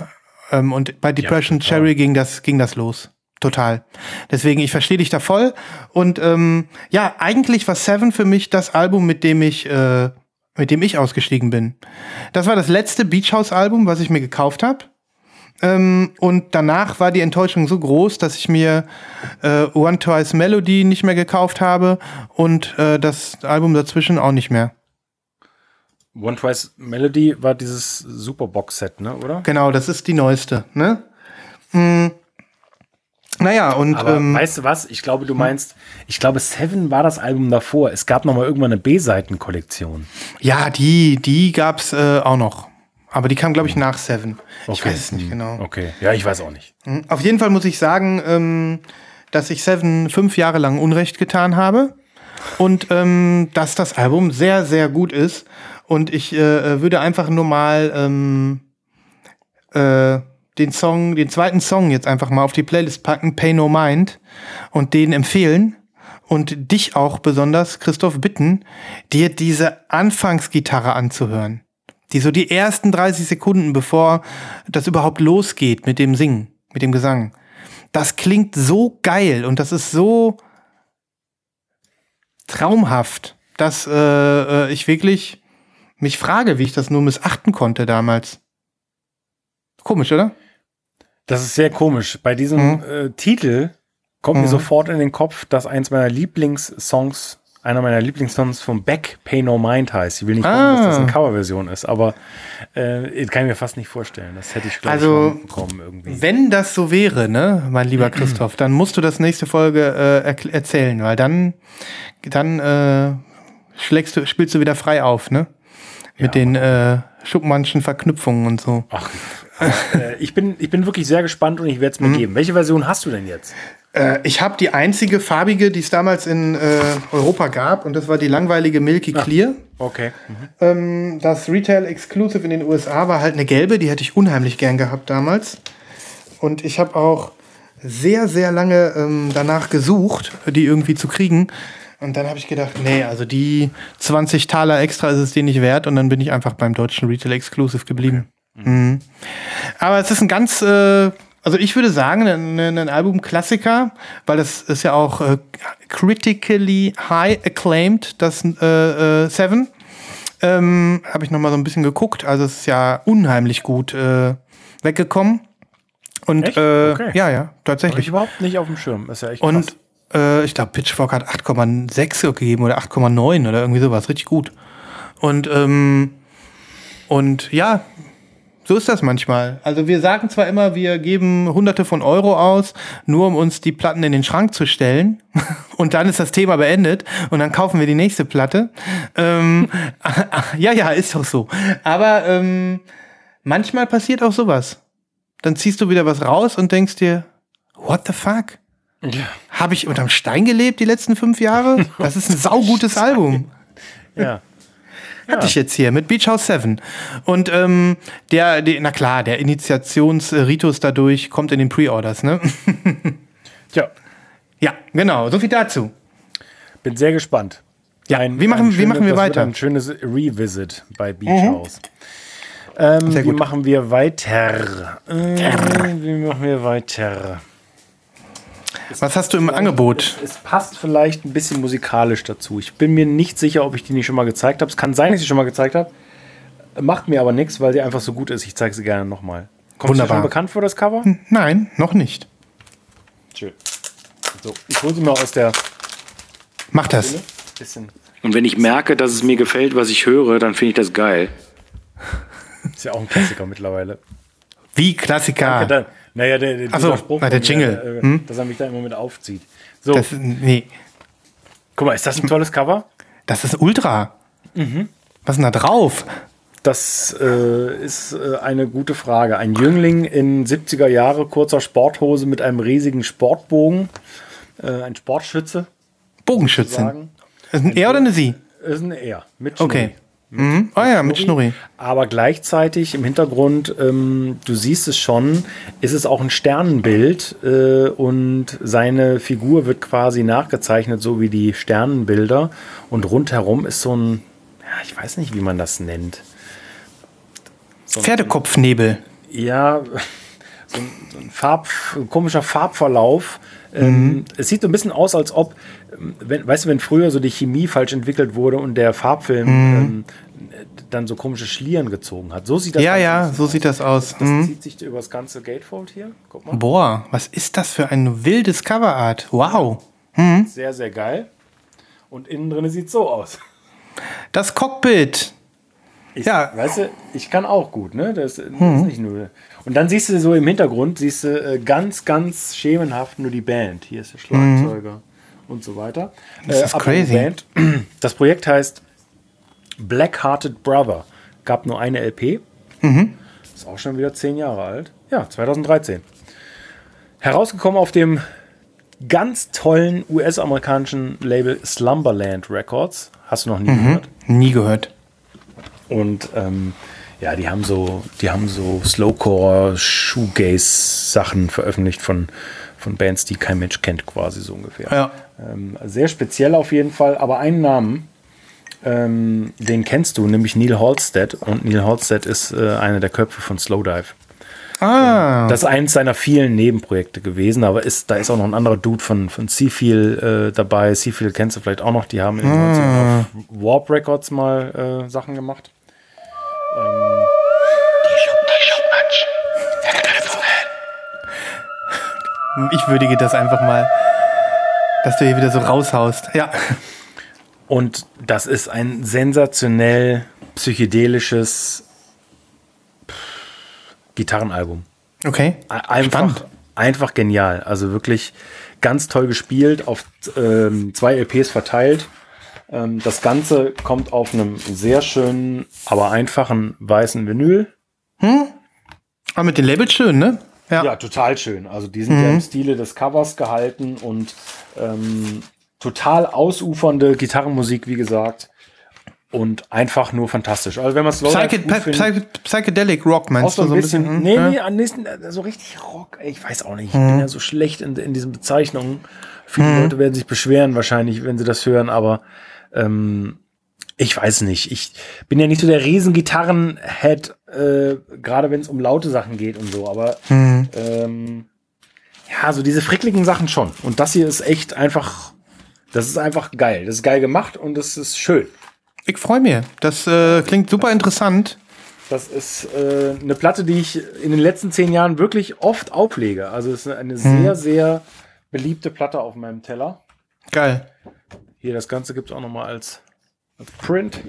Ähm, und bei Depression ja, Cherry ging das, ging das los. Total. Deswegen, ich verstehe dich da voll. Und ähm, ja, eigentlich war Seven für mich das Album, mit dem ich äh, mit dem ich ausgestiegen bin. Das war das letzte Beach House Album, was ich mir gekauft habe. Ähm, und danach war die Enttäuschung so groß, dass ich mir äh, One Twice Melody nicht mehr gekauft habe und äh, das Album dazwischen auch nicht mehr.
One Twice Melody war dieses Superbox-Set, ne, oder?
Genau, das ist die neueste, ne? Hm. Naja, und.
Aber ähm, weißt du was? Ich glaube, du hm? meinst, ich glaube, Seven war das Album davor. Es gab noch mal irgendwann eine B-Seiten-Kollektion.
Ja, die, die gab's äh, auch noch. Aber die kam, glaube ich, nach Seven. Okay. Ich weiß es nicht genau.
Okay, ja, ich weiß auch nicht.
Hm. Auf jeden Fall muss ich sagen, ähm, dass ich Seven fünf Jahre lang Unrecht getan habe und ähm, dass das Album sehr, sehr gut ist und ich äh, würde einfach nur mal ähm, äh, den Song, den zweiten Song jetzt einfach mal auf die Playlist packen, Pay No Mind, und den empfehlen. Und dich auch besonders, Christoph, bitten, dir diese Anfangsgitarre anzuhören. Die so die ersten 30 Sekunden, bevor das überhaupt losgeht mit dem Singen, mit dem Gesang. Das klingt so geil und das ist so traumhaft, dass äh, äh ich wirklich mich frage, wie ich das nur missachten konnte damals. Komisch, oder?
Das ist sehr komisch. Bei diesem mhm. äh, Titel kommt mhm. mir sofort in den Kopf, dass eins meiner Lieblingssongs, einer meiner Lieblingssongs von Beck, Pay No Mind heißt. Ich will nicht ah. dass das eine Coverversion ist, aber äh, kann ich mir fast nicht vorstellen. Das hätte ich,
glaube also, ich, bekommen irgendwie. Wenn das so wäre, ne, mein lieber Christoph, dann musst du das nächste Folge äh, erzählen, weil dann, dann äh, schlägst du, spielst du wieder frei auf, ne? mit ja, den äh, Schuppmannschen Verknüpfungen und so. Ach,
äh, ich, bin, ich bin wirklich sehr gespannt und ich werde es mir mhm. geben. Welche Version hast du denn jetzt?
Äh, ich habe die einzige farbige, die es damals in äh, Europa gab, und das war die langweilige Milky ah, Clear.
Okay. Mhm.
Ähm, das Retail Exclusive in den USA war halt eine gelbe, die hätte ich unheimlich gern gehabt damals. Und ich habe auch sehr, sehr lange ähm, danach gesucht, die irgendwie zu kriegen. Und dann habe ich gedacht, nee, also die 20 Taler extra ist es dir nicht wert. Und dann bin ich einfach beim deutschen Retail Exclusive geblieben. Okay. Mhm. Aber es ist ein ganz, äh, also ich würde sagen, ein, ein Album-Klassiker, weil das ist ja auch äh, critically high acclaimed, das äh, äh, Seven. Ähm, habe ich noch mal so ein bisschen geguckt. Also es ist ja unheimlich gut äh, weggekommen. Und? Äh, okay. ja, ja, tatsächlich. Hab
ich überhaupt nicht auf dem Schirm. ist ja echt
krass. Und äh, ich glaube, Pitchfork hat 8,6 gegeben oder 8,9 oder irgendwie sowas. Richtig gut. Und, ähm, und ja, so ist das manchmal. Also wir sagen zwar immer, wir geben hunderte von Euro aus, nur um uns die Platten in den Schrank zu stellen. [laughs] Und dann ist das Thema beendet und dann kaufen wir die nächste Platte. Ähm, [laughs] ja, ja, ist doch so. Aber ähm, manchmal passiert auch sowas. Dann ziehst du wieder was raus und denkst dir, what the fuck? Ja. Habe ich unterm Stein gelebt die letzten fünf Jahre? Das ist ein saugutes Album.
Ja.
Hatte ja. ich jetzt hier mit Beach House 7. Und ähm, der, der, na klar, der Initiationsritus dadurch kommt in den Pre-Orders, ne? [laughs]
Tja.
Ja, genau. So viel dazu.
Bin sehr gespannt.
Ja, ein, wie machen, schöne, wie machen wir weiter?
Ein schönes Revisit bei Beach mhm. House. Ähm, wie machen wir weiter? Äh, wie machen wir weiter?
Was hast du im Angebot?
Es, es, passt vielleicht ein bisschen musikalisch dazu. Ich bin mir nicht sicher, ob ich die nicht schon mal gezeigt habe. Es kann sein, dass ich sie schon mal gezeigt habe. Macht mir aber nichts, weil die einfach so gut ist. Ich zeige sie gerne nochmal.
Kommt Wunderbar.
dir schon bekannt vor, das Cover?
Nein, noch nicht.
Schön. So, ich hole sie mal aus der.
Mach das.
Bisschen. Und wenn ich merke, dass es mir gefällt, was ich höre, dann finde ich das geil. Ist ja auch ein Klassiker mittlerweile.
Wie Klassiker?
Danke, naja, der, der,
so, Spruch, na, der Jingle.
Mir, äh, hm? Dass er mich da immer mit aufzieht. So. Das,
nee.
Guck mal, ist das ein tolles Cover?
Das ist Ultra. Mhm. Was ist denn da drauf?
Das äh, ist äh, eine gute Frage. Ein Jüngling in 70er Jahre, kurzer Sporthose mit einem riesigen Sportbogen. Äh, ein Sportschütze.
Bogenschütze. Ist ein Er oder eine Sie?
Ist ein Er.
Mit okay. Mhm. Ah ja, mit Schnurri.
Aber gleichzeitig im Hintergrund, ähm, du siehst es schon, ist es auch ein Sternenbild äh, und seine Figur wird quasi nachgezeichnet, so wie die Sternenbilder. Und rundherum ist so ein, ja, ich weiß nicht, wie man das nennt.
So Pferdekopfnebel.
Ja, [laughs] so ein, so ein Farb, komischer Farbverlauf Ähm, Es sieht so ein bisschen aus, als ob, ähm, wenn, weißt du, wenn früher so die Chemie falsch entwickelt wurde und der Farbfilm ähm, dann so komische Schlieren gezogen hat. So sieht das
Ja,
Ganze
ja,
aus.
so sieht das aus.
Das
Mhm.
zieht sich über das ganze Gatefold hier. Guck mal.
Boah, was ist das für ein wildes Coverart? Wow.
Sehr, sehr geil. Und innen drin sieht so aus.
Das Cockpit.
Ich,
Ja.
Weißt du, ich kann auch gut, ne? Das, das ist nicht nur. Und dann siehst du so im Hintergrund, siehst du äh, ganz, ganz schemenhaft nur die Band. Hier ist der Schlagzeuger und so weiter.
Das ist
apropos
crazy.
Band. Das Projekt heißt Black Hearted Brother. Gab nur eine LP. Ist auch schon wieder zehn Jahre alt. Ja, 2013. Herausgekommen auf dem ganz tollen US-amerikanischen Label Slumberland Records. Hast du noch nie gehört?
Nie gehört.
Und ähm, ja, die haben so, die haben so Slowcore, Shoegaze-Sachen veröffentlicht von, von Bands, die kein Mensch kennt, quasi so ungefähr.
Ja.
Ähm, sehr speziell auf jeden Fall, aber einen Namen, ähm, den kennst du, nämlich Neil Halstead. Und Neil Halstead ist äh, einer der Köpfe von Slowdive.
Ah,
Das ist eins seiner vielen Nebenprojekte gewesen, aber ist, da ist auch noch ein anderer Dude von, von Seafeel äh, dabei. Seafeel kennst du vielleicht auch noch, die haben 90ern auf Warp Records mal äh, Sachen gemacht.
Ich würdige das einfach mal, dass du hier wieder so raushaust. Ja.
Und das ist ein sensationell psychedelisches Gitarrenalbum.
Okay.
Einfach,
Spannend.
einfach genial. Also wirklich ganz toll gespielt, auf ähm, zwei LPs verteilt. Ähm, das Ganze kommt auf einem sehr schönen, aber einfachen weißen Vinyl.
Aber mit den Labels schön, ne? Ja.
Ja, total schön. Also die sind ja im Stile des Covers gehalten und ähm, total ausufernde Gitarrenmusik, wie gesagt. Und einfach nur fantastisch. Also wenn man gut findet,
Psyche Psychedelic Rock
auch
meinst
so
du
ein bisschen,
hm?
nee,
Ja.
nee, am nächsten, äh, so richtig Rock, ich weiß auch nicht, ich bin ja so schlecht in, in diesen Bezeichnungen. Viele Leute werden sich beschweren wahrscheinlich, wenn sie das hören, aber ähm, ich weiß nicht. Ich bin ja nicht so der riesen Gitarrenhead, äh, gerade wenn es um laute Sachen geht und so, aber ähm, ja, so diese frickligen Sachen schon. Und das hier ist echt einfach, das ist einfach geil. Das ist geil gemacht und das ist schön.
Ich freue mich. Das äh, klingt super interessant.
Das ist äh, eine Platte, die ich in den letzten zehn Jahren wirklich oft auflege. Also es ist eine sehr, sehr beliebte Platte auf meinem Teller.
Geil.
Hier, das Ganze gibt es auch nochmal als Print.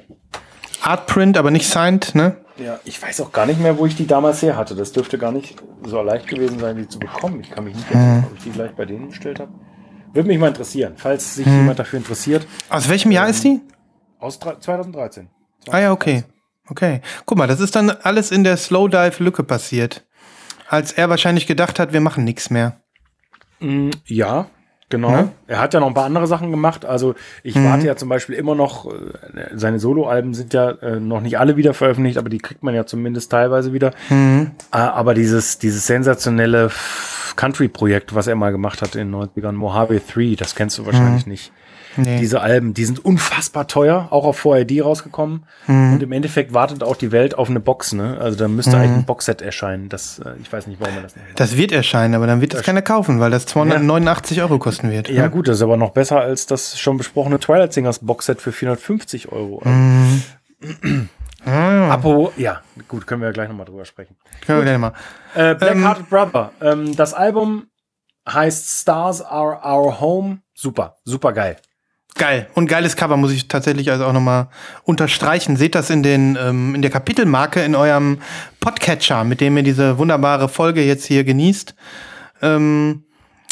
Artprint, aber nicht signed, ne?
Ja, ich weiß auch gar nicht mehr, wo ich die damals her hatte. Das dürfte gar nicht so leicht gewesen sein, die zu bekommen. Ich kann mich nicht erinnern, ob ich die gleich bei denen bestellt habe. Würde mich mal interessieren, falls sich jemand dafür interessiert.
Aus welchem Jahr ist die?
Aus drei- 2013.
Ah ja, okay. Okay. Guck mal, das ist dann alles in der Slowdive-Lücke passiert. Als er wahrscheinlich gedacht hat, wir machen nichts mehr.
Ja, genau.
Ne?
Er hat ja noch ein paar andere Sachen gemacht. Also ich warte ja zum Beispiel immer noch, äh, seine Soloalben sind ja äh, noch nicht alle wieder veröffentlicht, aber die kriegt man ja zumindest teilweise wieder. Äh, aber dieses, dieses sensationelle Country-Projekt, was er mal gemacht hat in den 90ern, Mojave 3, das kennst du wahrscheinlich nicht.
Nee.
Diese Alben, die sind unfassbar teuer, auch auf VRD rausgekommen. Und im Endeffekt wartet auch die Welt auf eine Box, ne? Also da müsste eigentlich ein Boxset erscheinen. Das, äh, ich weiß nicht, warum man das nicht macht.
Das wird erscheinen, aber dann wird das keiner kaufen, weil das 289 Euro kosten wird.
Ja,
ne?
gut, das ist aber noch besser als das schon besprochene Twilight Singers Boxset für 450 Euro. [clears throat] Apo, ja, gut, können wir ja gleich nochmal drüber sprechen.
Können wir gleich mal.
Äh, Black Hearted Brother. Ähm, das Album heißt Stars Are Our Home. Super, super geil.
Geil. Und geiles Cover muss ich tatsächlich also auch nochmal unterstreichen. Seht das in, den, ähm, in der Kapitelmarke in eurem Podcatcher, mit dem ihr diese wunderbare Folge jetzt hier genießt. Ähm,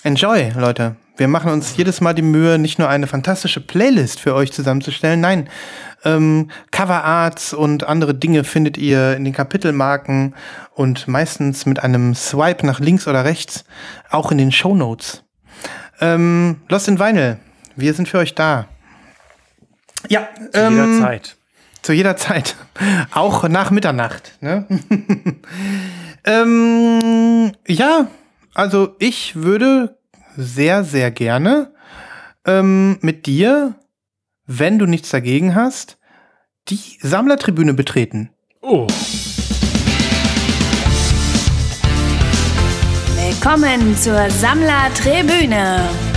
enjoy, Leute. Wir machen uns jedes Mal die Mühe, nicht nur eine fantastische Playlist für euch zusammenzustellen, nein, ähm, Coverarts und andere Dinge findet ihr in den Kapitelmarken und meistens mit einem Swipe nach links oder rechts, auch in den Shownotes. Ähm, Lost in Vinyl, wir sind für euch da. Ja, ähm,
Jederzeit.
zu jeder Zeit. [laughs] Auch nach Mitternacht. Ne? [laughs] ähm, ja, also ich würde sehr, sehr gerne ähm, mit dir, wenn du nichts dagegen hast, die Sammlertribüne betreten.
Oh.
Willkommen zur Sammlertribüne.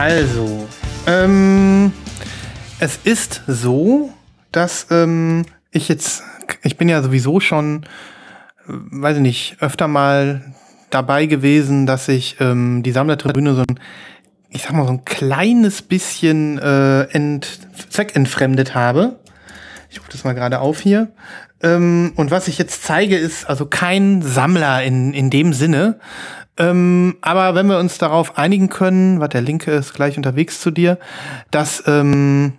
Also, ähm, es ist so, dass ähm, ich jetzt, ich bin ja sowieso schon, äh, weiß ich nicht, öfter mal dabei gewesen, dass ich ähm, die Sammlertribüne so ein, ich sag mal, so ein kleines bisschen äh, ent, zweckentfremdet habe. Ich rufe das mal gerade auf hier. Ähm, und was ich jetzt zeige, ist also kein Sammler in, in dem Sinne. Ähm, aber wenn wir uns darauf einigen können, was der Linke ist gleich unterwegs zu dir, dass ähm,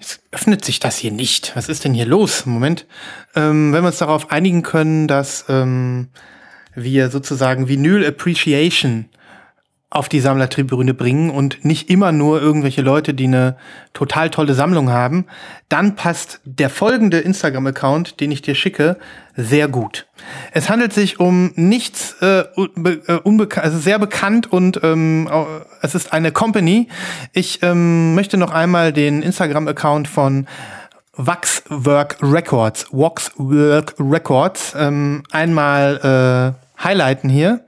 jetzt öffnet sich das hier nicht. Was ist denn hier los? Moment. Ähm, wenn wir uns darauf einigen können, dass ähm, wir sozusagen Vinyl Appreciation auf die Sammlertribüne bringen und nicht immer nur irgendwelche Leute, die eine total tolle Sammlung haben, dann passt der folgende Instagram-Account, den ich dir schicke, sehr gut. Es handelt sich um nichts äh, äh, unbekannt, also sehr bekannt und ähm, es ist eine Company. Ich ähm, möchte noch einmal den Instagram-Account von Waxwork Records, Waxwork Records, ähm, einmal äh, highlighten hier.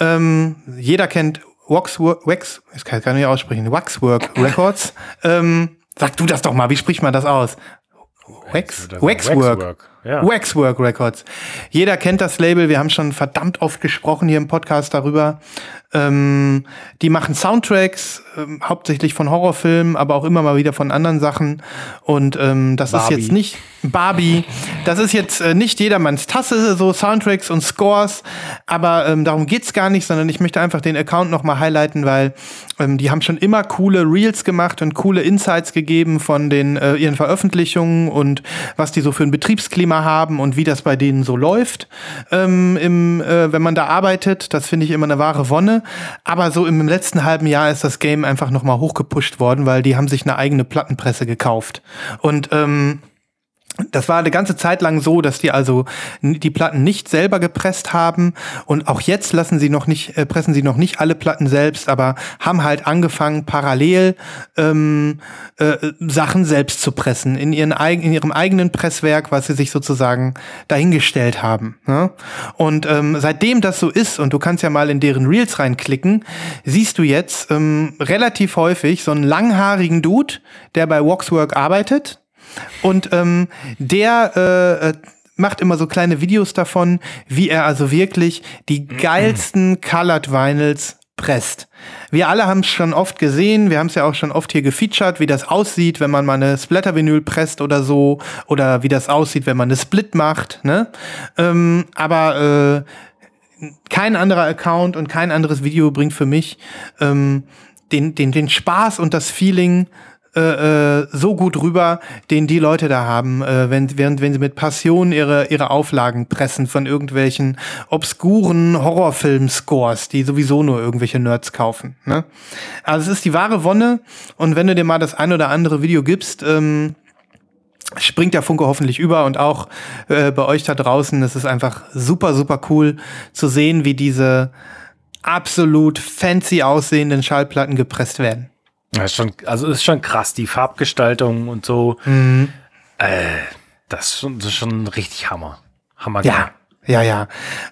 Ähm, jeder kennt Waxwork, Wax, ich kann gar nicht aussprechen, Waxwork Records. ähm, sag du das doch mal, wie spricht man das aus? Wax, Waxwork. Waxwork. Ja. Waxwork Records. Jeder kennt das Label. Wir haben schon verdammt oft gesprochen hier im Podcast darüber. Ähm, die machen Soundtracks, ähm, hauptsächlich von Horrorfilmen, aber auch immer mal wieder von anderen Sachen. Und ähm, das Barbie. ist jetzt nicht Barbie. Das ist jetzt äh, nicht jedermanns Tasse, so Soundtracks und Scores. Aber ähm, darum geht's gar nicht, sondern ich möchte einfach den Account noch mal highlighten, weil ähm, die haben schon immer coole Reels gemacht und coole Insights gegeben von den äh, ihren Veröffentlichungen und was die so für ein Betriebsklima haben und wie das bei denen so läuft, ähm, im, äh, wenn man da arbeitet. Das finde ich immer eine wahre Wonne. Aber so im letzten halben Jahr ist das Game einfach noch mal hochgepusht worden, weil die haben sich eine eigene Plattenpresse gekauft. Und ähm, das war eine ganze Zeit lang so, dass die also die Platten nicht selber gepresst haben und auch jetzt lassen sie noch nicht äh, pressen sie noch nicht alle Platten selbst, aber haben halt angefangen parallel ähm, äh, Sachen selbst zu pressen in ihren in ihrem eigenen Presswerk, was sie sich sozusagen dahingestellt haben. Ne? Und ähm, seitdem das so ist und du kannst ja mal in deren Reels reinklicken, siehst du jetzt ähm, relativ häufig so einen langhaarigen Dude, der bei Waxwork arbeitet und ähm, der äh, äh, macht immer so kleine Videos davon, wie er also wirklich die geilsten Colored Vinyls presst. Wir alle haben es schon oft gesehen, wir haben es ja auch schon oft hier gefeatured, wie das aussieht, wenn man mal eine Splatter-Vinyl presst oder so, oder wie das aussieht, wenn man eine Split macht. Ne? Ähm, aber äh, kein anderer Account und kein anderes Video bringt für mich ähm, den, den, den Spaß und das Feeling äh, äh, so gut rüber, den die Leute da haben, äh, wenn, während, wenn sie mit Passion ihre, ihre Auflagen pressen von irgendwelchen obskuren Horrorfilm-Scores, die sowieso nur irgendwelche Nerds kaufen. Ne? Also es ist die wahre Wonne und wenn du dir mal das ein oder andere Video gibst, ähm, springt der Funke hoffentlich über und auch äh, bei euch da draußen. Es ist einfach super, super cool zu sehen, wie diese absolut fancy aussehenden Schallplatten gepresst werden.
Das ist schon, also ist schon krass, die Farbgestaltung und so. Mhm. Äh, das, ist schon, das ist schon richtig Hammer. Hammer.
Ja. Ja, ja.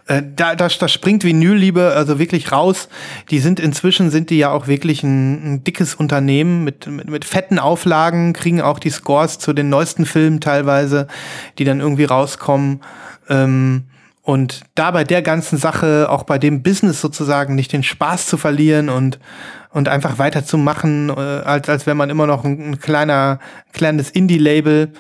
Äh, da, da, da springt Vinylliebe also wirklich raus. Die sind inzwischen sind die ja auch wirklich ein, ein dickes Unternehmen mit, mit, mit fetten Auflagen, kriegen auch die Scores zu den neuesten Filmen teilweise, die dann irgendwie rauskommen. Ähm, und da bei der ganzen Sache, auch bei dem Business sozusagen, nicht den Spaß zu verlieren und, und einfach weiterzumachen, äh, als, als wenn man immer noch ein, ein kleiner, kleines Indie-Label,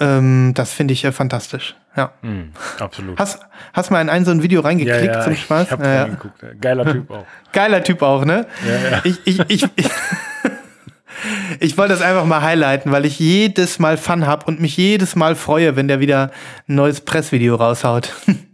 ähm, das finde ich äh, fantastisch. Ja.
Mm, absolut.
Hast, hast mal in ein so ein Video reingeklickt
ja, ja,
zum Spaß?
Ich hab ja, reingeguckt. Geiler Typ auch. [laughs]
Geiler Typ auch, ne?
Ja, ja.
Ich, ich, ich, [laughs] ich Ich wollte das einfach mal highlighten, weil ich jedes Mal Fun hab und mich jedes Mal freue, wenn der wieder ein neues Pressvideo raushaut. [laughs]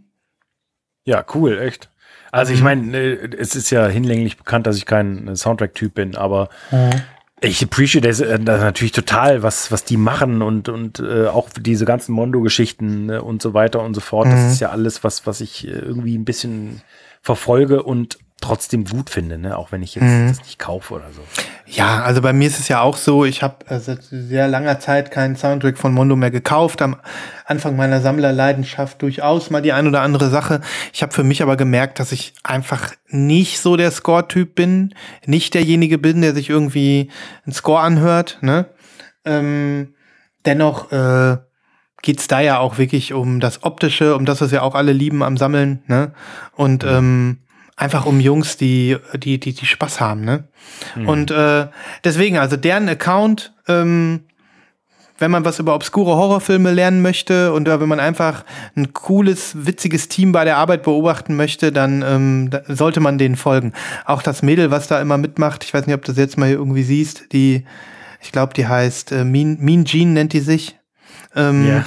Ja, cool, echt. Also ich mhm. meine, äh, es ist ja hinlänglich bekannt, dass ich kein Soundtrack-Typ bin, aber mhm. ich appreciate das, äh, natürlich total, was, was die machen und, und äh, auch diese ganzen Mondo-Geschichten äh, und so weiter und so fort. Mhm. Das ist ja alles, was, was ich irgendwie ein bisschen verfolge und trotzdem gut finde, ne? auch wenn ich jetzt mhm. das nicht kaufe oder so.
Ja, also bei mir ist es ja auch so, ich habe seit sehr langer Zeit keinen Soundtrack von Mondo mehr gekauft. Am Anfang meiner Sammlerleidenschaft durchaus mal die ein oder andere Sache. Ich habe für mich aber gemerkt, dass ich einfach nicht so der Score-Typ bin, nicht derjenige bin, der sich irgendwie einen Score anhört. Ne? Ähm, dennoch äh, geht's da ja auch wirklich um das Optische, um das, was wir auch alle lieben am Sammeln. Ne? Und mhm. ähm, einfach um Jungs, die, die, die, die Spaß haben, ne? Mhm. Und äh, deswegen, also deren Account, ähm, wenn man was über obskure Horrorfilme lernen möchte und wenn man einfach ein cooles, witziges Team bei der Arbeit beobachten möchte, dann ähm, da sollte man denen folgen. Auch das Mädel, was da immer mitmacht, ich weiß nicht, ob du das jetzt mal hier irgendwie siehst, die, ich glaube, die heißt äh, mean, mean Jean nennt die sich. Ähm, yeah.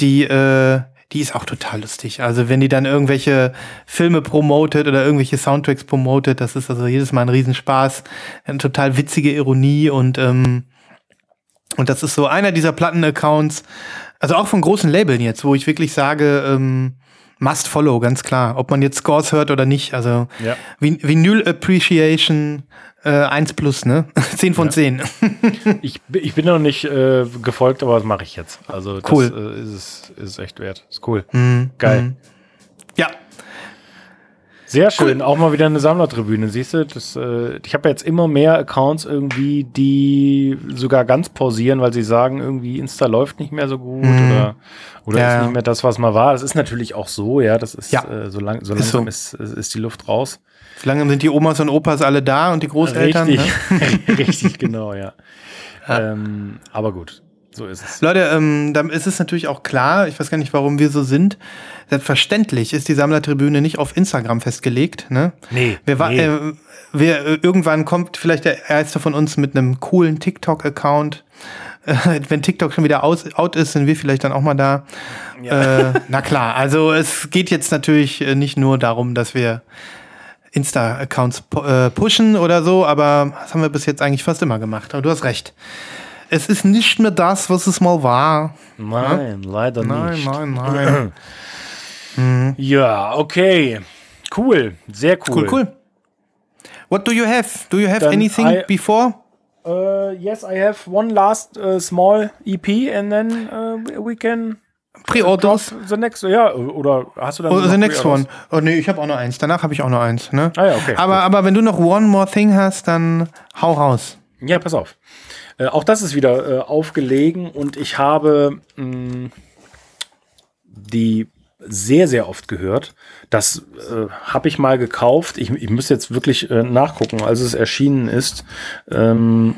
Die, äh, die ist auch total lustig. Also wenn die dann irgendwelche Filme promotet oder irgendwelche Soundtracks promotet, das ist also jedes Mal ein Riesenspaß. Eine total witzige Ironie und ähm, und das ist so einer dieser Platten-Accounts, also auch von großen Labeln jetzt, wo ich wirklich sage, ähm, must follow, ganz klar. Ob man jetzt Scores hört oder nicht. Also ja. Vinyl Appreciation äh, 1 plus, ne? [laughs] 10 von ja. 10. [laughs]
ich, ich bin noch nicht äh, gefolgt, aber das mache ich jetzt. Also das
cool.
äh, ist, ist echt wert. Ist cool.
Mhm.
Geil. Mhm.
Ja.
Sehr schön, cool. auch mal wieder eine Sammlertribüne, siehst du? Das, äh, ich habe jetzt immer mehr Accounts irgendwie, die sogar ganz pausieren, weil sie sagen, irgendwie Insta läuft nicht mehr so gut mhm. oder, oder ja. ist nicht mehr das, was mal war. Das ist natürlich auch so, ja, das ist
ja.
Äh, so, lang, so langsam ist, so. ist, ist die Luft raus.
Wie lange sind die Omas und Opas alle da und die Großeltern?
Richtig, ne? Richtig [laughs] [laughs] genau, ja. ähm, aber gut, so ist es.
Leute, ähm, dann ist es natürlich auch klar, ich weiß gar nicht, warum wir so sind. Selbstverständlich ist die Sammlertribüne nicht auf Instagram festgelegt. Ne?
Nee.
Wir, nee. Äh, wir, äh, irgendwann kommt vielleicht der erste von uns mit einem coolen TikTok-Account. Äh, [laughs] wenn TikTok schon wieder aus, out ist, sind wir vielleicht dann auch mal da. Ja. Äh, na klar, also es geht jetzt natürlich äh, nicht nur darum, dass wir Insta-Accounts pushen oder so, aber das haben wir bis jetzt eigentlich fast immer gemacht. Aber du hast recht. Es ist nicht mehr das, was es mal war.
Nein, ja? leider
nein,
nicht.
Nein, nein,
nein. [clears throat] ja, okay. Cool. Sehr cool.
Cool, cool. What do you have? Do you have then anything I, before?
Uh, yes, I have one last uh, small EP and then uh, we can
Pre-Orders?
The next, ja, oder hast du dann
oh, The next one. Oh nee, ich habe auch noch eins. Danach habe ich auch noch eins. Ne?
Ah ja, okay.
Aber, aber wenn du noch One More Thing hast, dann hau raus.
Ja, pass auf. Äh, auch das ist wieder äh, aufgelegen und ich habe mh, mm, die sehr, sehr oft gehört. Das äh, habe ich mal gekauft. Ich, ich muss jetzt wirklich äh, nachgucken, als es erschienen ist. Ähm,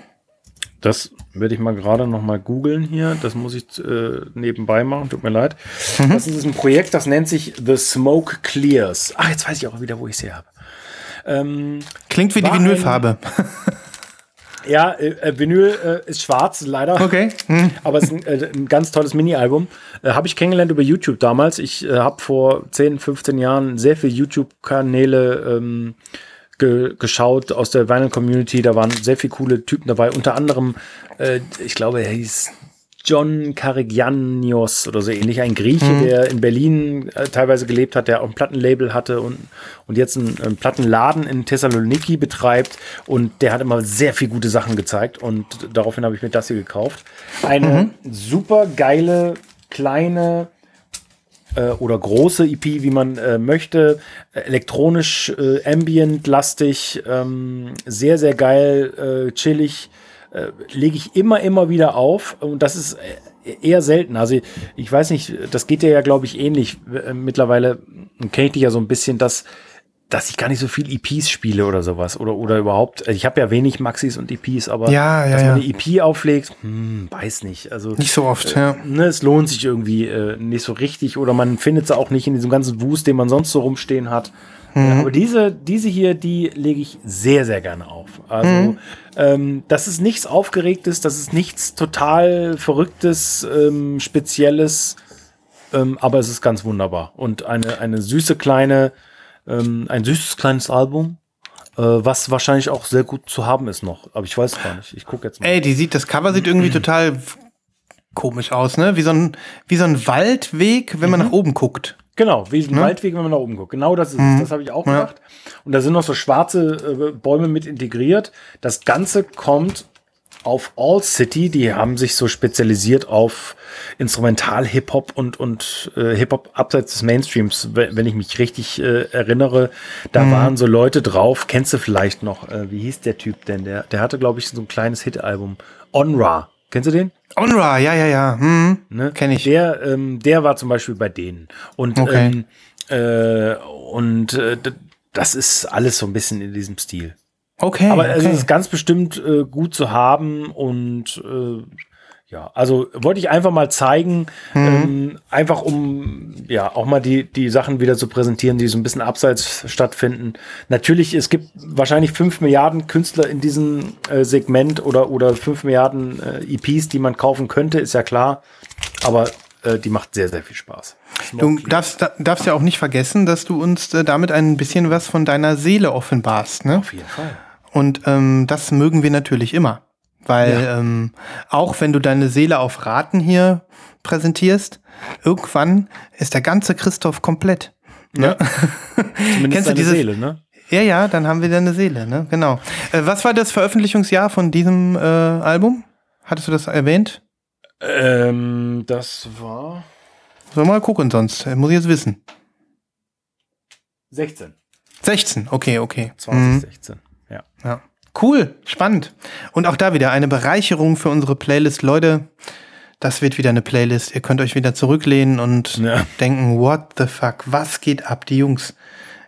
das werde ich mal gerade noch mal googeln hier. Das muss ich äh, nebenbei machen. Tut mir leid. Mhm. Das ist ein Projekt, das nennt sich The Smoke Clears. Ach, jetzt weiß ich auch wieder, wo ich sie habe. Ähm,
Klingt wie die Vinylfarbe. [laughs]
Ja, äh, äh, Vinyl äh, ist schwarz, leider.
Okay.
Hm. Aber es ist ein, äh, ein, ganz tolles Mini-Album. Äh, habe ich kennengelernt über YouTube damals. Ich äh, habe vor 10, 15 Jahren sehr viele YouTube-Kanäle ähm, ge geschaut aus der Vinyl Community. Da waren sehr viele coole Typen dabei. Unter anderem, äh, ich glaube, er hieß John Karigianios oder so ähnlich, ein Grieche, mhm. der in Berlin äh, teilweise gelebt hat, der auch ein Plattenlabel hatte und, und jetzt einen, einen, Plattenladen in Thessaloniki betreibt und der hat immer sehr viel gute Sachen gezeigt und daraufhin habe ich mir das hier gekauft. Eine mhm. super geile, kleine äh, oder große EP, wie man äh, möchte, elektronisch, äh, ambient, lastig, ähm, sehr, sehr geil, äh, chillig äh, lege ich immer, immer wieder auf. Und das ist äh, eher selten. Also ich weiß nicht, das geht dir ja, glaube ich, ähnlich. Äh, mittlerweile kenne ich dich ja so ein bisschen, dass dass ich gar nicht so viel EPs spiele oder sowas oder oder überhaupt. Also ich habe ja wenig Maxis und EPs, aber
ja, ja,
dass
man
eine EP auflegt, hm, weiß nicht. Also
nicht so oft. Äh, ja.
Ne, es lohnt sich irgendwie äh, nicht so richtig oder man findet sie auch nicht in diesem ganzen Wust, den man sonst so rumstehen hat. Mhm. Aber diese, diese hier, die lege ich sehr, sehr gerne auf. Also, mhm. ähm, das ist nichts Aufgeregtes, das ist nichts total Verrücktes, ähm, Spezielles, ähm, aber es ist ganz wunderbar. Und eine, eine süße kleine, ähm, ein süßes kleines Album. Äh, was wahrscheinlich auch sehr gut zu haben ist noch, aber ich weiß gar nicht. Ich gucke jetzt
mal. Ey, die sieht, das Cover sieht irgendwie [clears throat] total komisch aus, ne? Wie so ein, wie so ein Waldweg, wenn man mhm. nach oben guckt.
Genau, wie ein Waldweg, wenn man nach oben guckt. Genau das ist es. Das habe ich auch
Ja.
gedacht. Und da sind noch so schwarze äh, Bäume mit integriert. Das Ganze kommt auf All City. Die haben sich so spezialisiert auf Instrumental-Hip-Hop und, und äh, Hip-Hop abseits des Mainstreams. Wenn wenn ich mich richtig äh, erinnere, da
Mhm.
waren so Leute drauf. Kennst du vielleicht noch? Äh, wie hieß der Typ denn? Der, der hatte, glaube ich, so ein kleines Hit-Album. Onra. Kennst du den?
Onra, ja, ja, ja. Hm.
Ne?
Kenn ich.
Der, ähm, der war zum Beispiel bei denen. Und,
Okay.
ähm, äh, und äh, das ist alles so ein bisschen in diesem Stil.
Okay.
Aber es
okay.
ist ganz bestimmt äh, gut zu haben und äh, ja, also wollte ich einfach mal zeigen,
Mhm.
ähm, einfach um ja auch mal die, die Sachen wieder zu präsentieren, die so ein bisschen abseits stattfinden. Natürlich, es gibt wahrscheinlich fünf Milliarden Künstler in diesem äh, Segment oder, oder fünf Milliarden äh, EPs, die man kaufen könnte, ist ja klar. Aber äh, die macht sehr, sehr viel Spaß.
Du darfst, da- darfst ja auch nicht vergessen, dass du uns äh, damit ein bisschen was von deiner Seele offenbarst. Ne?
Auf jeden Fall.
Und ähm, das mögen wir natürlich immer. Weil ähm, auch wenn du deine Seele auf Raten hier präsentierst, irgendwann ist der ganze Christoph komplett. Ne? [laughs]
Zumindest
Kennst du dieses-
Seele, ne?
Ja, ja, dann haben wir deine Seele, ne? Genau. Äh, was war das Veröffentlichungsjahr von diesem äh, Album? Hattest du das erwähnt?
Ähm, das war
Soll mal gucken sonst. Äh, Muss ich jetzt wissen.
16.
16, okay, okay. Mhm.
2016. Ja.
Ja. Cool, spannend. Und auch da wieder eine Bereicherung für unsere Playlist. Leute, das wird wieder eine Playlist. Ihr könnt euch wieder zurücklehnen und
Ja.
denken, what the fuck, was geht ab, die Jungs,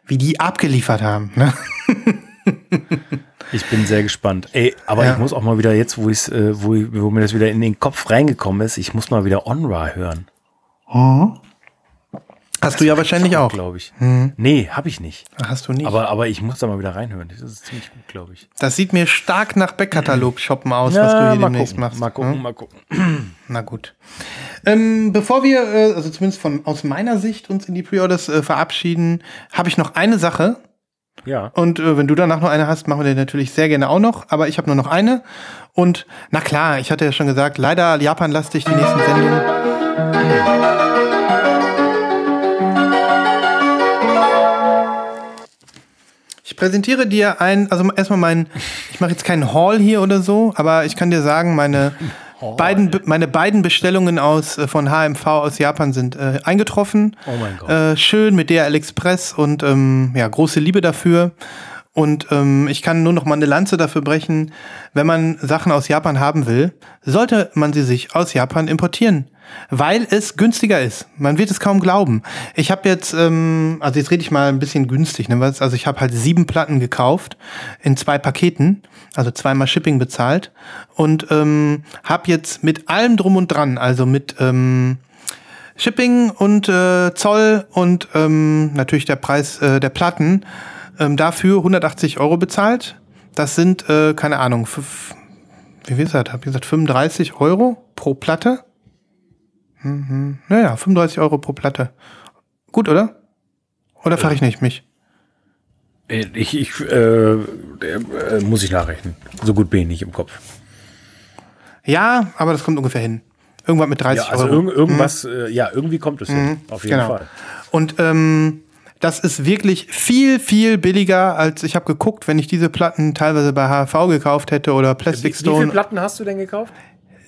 wie die abgeliefert haben. Ne?
Ich bin sehr gespannt. Ey, aber
Ja.
ich muss auch mal wieder jetzt, wo ich äh, wo, ich- wo mir das wieder in den Kopf reingekommen ist, ich muss mal wieder Onra hören.
Hast du ja wahrscheinlich auch.
glaube ich. Nee, habe ich nicht.
Hast du nicht.
Aber, aber ich muss da mal wieder reinhören. Das ist ziemlich gut, glaube ich.
das sieht mir stark nach Backkatalog-Shoppen aus, was du hier demnächst
gucken,
machst.
mal gucken,
ne?
mal gucken. [clears throat]
Na gut. Ähm, bevor wir, äh, also zumindest von aus meiner Sicht, uns in die Pre-Orders äh, verabschieden, habe ich noch eine Sache.
Ja.
Und äh, wenn du danach noch eine hast, machen wir die natürlich sehr gerne auch noch. Aber ich habe nur noch eine. Und na klar, ich hatte ja schon gesagt, leider Japan-lastig die nächsten Sendungen. Präsentiere dir ein, also erstmal mein, ich mache jetzt keinen Haul hier oder so, aber ich kann dir sagen, meine beiden, Be- meine beiden Bestellungen aus äh, von HMV aus Japan sind äh, eingetroffen.
Oh mein Gott.
Äh, schön mit DHL Express und ähm, ja, große Liebe dafür. Und ähm, ich kann nur noch mal eine Lanze dafür brechen, wenn man Sachen aus Japan haben will, sollte man sie sich aus Japan importieren, weil es günstiger ist. Man wird es kaum glauben. Ich habe jetzt, ähm, also jetzt rede ich mal ein bisschen günstig, ne? Also ich habe halt sieben Platten gekauft in zwei Paketen, also zweimal Shipping bezahlt und ähm, habe jetzt mit allem drum und dran, also mit ähm, Shipping und äh, Zoll und ähm, natürlich der Preis äh, der Platten ähm, dafür 180 Euro bezahlt. Das sind, äh, keine Ahnung, fünf, wie viel ist das? Hab ich gesagt, 35 Euro pro Platte? Mhm. Naja, 35 Euro pro Platte. Gut, oder? Oder fahre ich nicht mich?
Äh, Ich, ich äh, äh, muss ich nachrechnen. So gut bin ich nicht im Kopf.
Ja, aber das kommt ungefähr hin. Irgendwas mit 30
Ja, also
Euro.
irgend, irgendwas, äh, ja, irgendwie kommt es hin. Auf jeden
Genau.
Fall.
Und ähm, das ist wirklich viel, viel billiger, als ich habe geguckt, wenn ich diese Platten teilweise bei HV gekauft hätte oder Plastic
Wie, wie viele
Stone.
Platten hast du denn gekauft?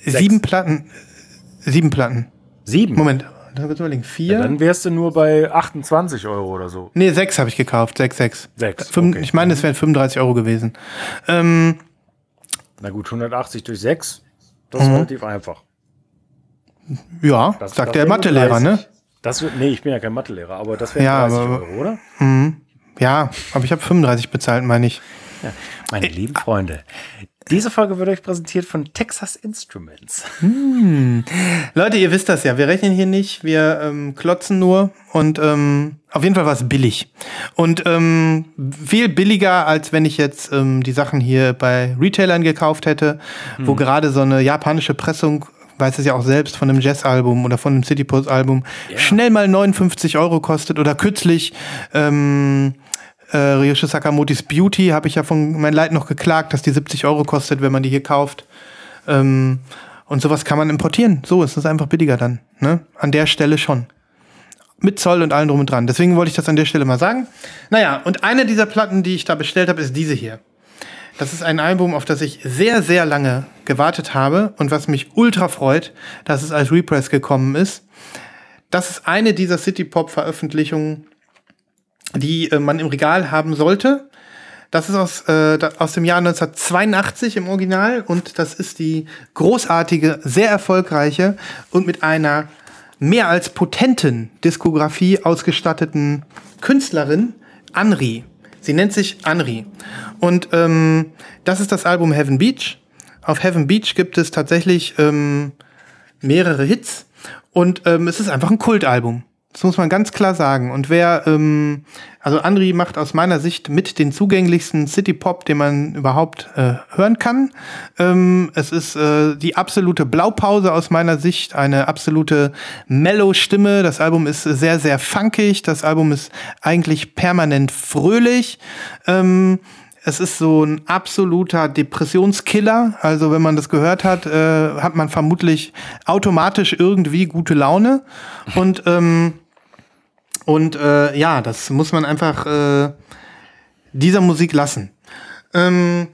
Sieben Platten. Sieben Platten.
Sieben.
Moment, da wird überlegen. Vier?
Dann wärst du nur bei 28 Euro oder so.
nee, sechs habe ich gekauft. Sechs, sechs.
Sechs,
Fünf,
okay.
Ich meine, es wären 35 Euro gewesen. Ähm,
Na gut, 180 durch 6, das
Mhm.
ist relativ einfach.
ja,
Das,
sagt
das
der Mathelehrer,
30.
ne?
Das wird, nee, ich bin ja kein Mathelehrer, aber das wären
Ja,
30
aber-
Euro, oder?
Ja, aber ich habe 35 bezahlt, meine ich.
Meine lieben Freunde, diese Folge wird euch präsentiert von Texas Instruments.
Leute, ihr wisst das ja. Wir rechnen hier nicht, wir ähm, klotzen nur und ähm, auf jeden Fall war es billig. Und ähm, viel billiger, als wenn ich jetzt ähm, die Sachen hier bei Retailern gekauft hätte, wo gerade so eine japanische Pressung, weiß es ja auch selbst, von einem Jazz-Album oder von einem City Pulse-Album schnell mal 59 Euro kostet. Oder kürzlich ähm, äh, Ryoshi Sakamoto's Beauty habe ich ja von mein Leid noch geklagt, dass die 70 Euro kostet, wenn man die hier kauft. Ähm, und sowas kann man importieren. So ist es einfach billiger dann. Ne? An der Stelle schon. Mit Zoll und allem drum und dran. Deswegen wollte ich das an der Stelle mal sagen. Naja, und eine dieser Platten, die ich da bestellt habe, ist diese hier. Das ist ein Album, auf das ich sehr, sehr lange gewartet habe und was mich ultra freut, dass es als Repress gekommen ist. Das ist eine dieser City-Pop-Veröffentlichungen, die äh, man im Regal haben sollte. Das ist aus, äh, aus dem Jahr 1982 im Original und das ist die großartige, sehr erfolgreiche und mit einer mehr als potenten Diskografie ausgestatteten Künstlerin, Anri. Sie nennt sich Anri. Und ähm, das ist das Album Heaven Beach. Auf Heaven Beach gibt es tatsächlich ähm, mehrere Hits und ähm, es ist einfach ein Kultalbum. Das muss man ganz klar sagen. Und wer, ähm, also Andri macht aus meiner Sicht mit den zugänglichsten City Pop, den man überhaupt äh, hören kann. Ähm, es ist äh, die absolute Blaupause aus meiner Sicht, eine absolute Mellow-Stimme. Das Album ist sehr, sehr funkig. Das Album ist eigentlich permanent fröhlich. Ähm, es ist so ein absoluter Depressionskiller. Also wenn man das gehört hat, äh, hat man vermutlich automatisch irgendwie gute Laune. Und ähm, und äh, ja, das muss man einfach äh, dieser Musik lassen. Ähm,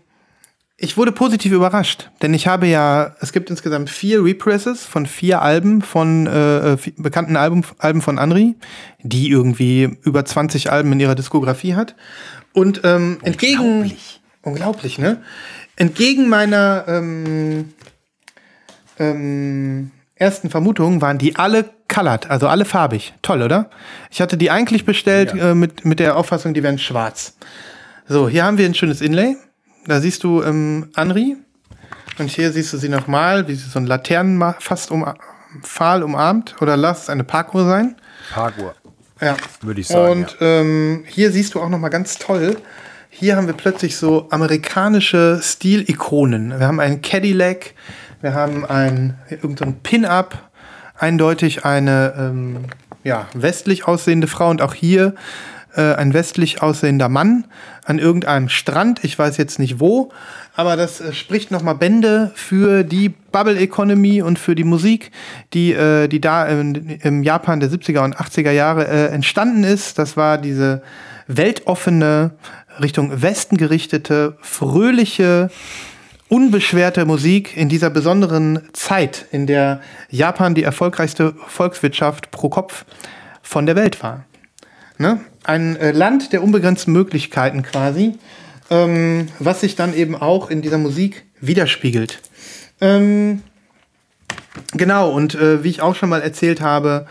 ich wurde positiv überrascht, denn ich habe ja, es gibt insgesamt vier Represses von vier Alben von äh, bekannten Alben, Alben von Anri, die irgendwie über 20 Alben in ihrer Diskografie hat. Und ähm, entgegen. Unglaublich. Unglaublich, ne? Entgegen meiner ähm, ähm, ersten Vermutungen waren die alle colored, also alle farbig. Toll, oder? Ich hatte die eigentlich bestellt ja. äh, mit, mit der Auffassung, die wären schwarz. So, hier haben wir ein schönes Inlay. Da siehst du ähm, Anri. Und hier siehst du sie nochmal, wie sie so ein Laternen fast um, Pfahl umarmt. Oder lass es eine Parkuhr sein.
Parkuhr.
Ja. Würde ich sagen. Und ja. ähm, hier siehst du auch nochmal ganz toll. Hier haben wir plötzlich so amerikanische Stilikonen. Wir haben einen Cadillac, wir haben ein irgendein Pin-Up, eindeutig eine ähm, ja, westlich aussehende Frau und auch hier äh, ein westlich aussehender Mann an irgendeinem Strand. Ich weiß jetzt nicht wo, aber das äh, spricht nochmal Bände für die Bubble Economy und für die Musik, die, äh, die da im, im, Japan der 70er und 80er Jahre äh, entstanden ist. Das war diese weltoffene, Richtung Westen gerichtete, fröhliche, unbeschwerte Musik in dieser besonderen Zeit, in der Japan die erfolgreichste Volkswirtschaft pro Kopf von der Welt war. Ne? Ein äh, Land der unbegrenzten Möglichkeiten quasi, ähm, was sich dann eben auch in dieser Musik widerspiegelt. Ähm, genau, und äh, wie ich auch schon mal erzählt habe,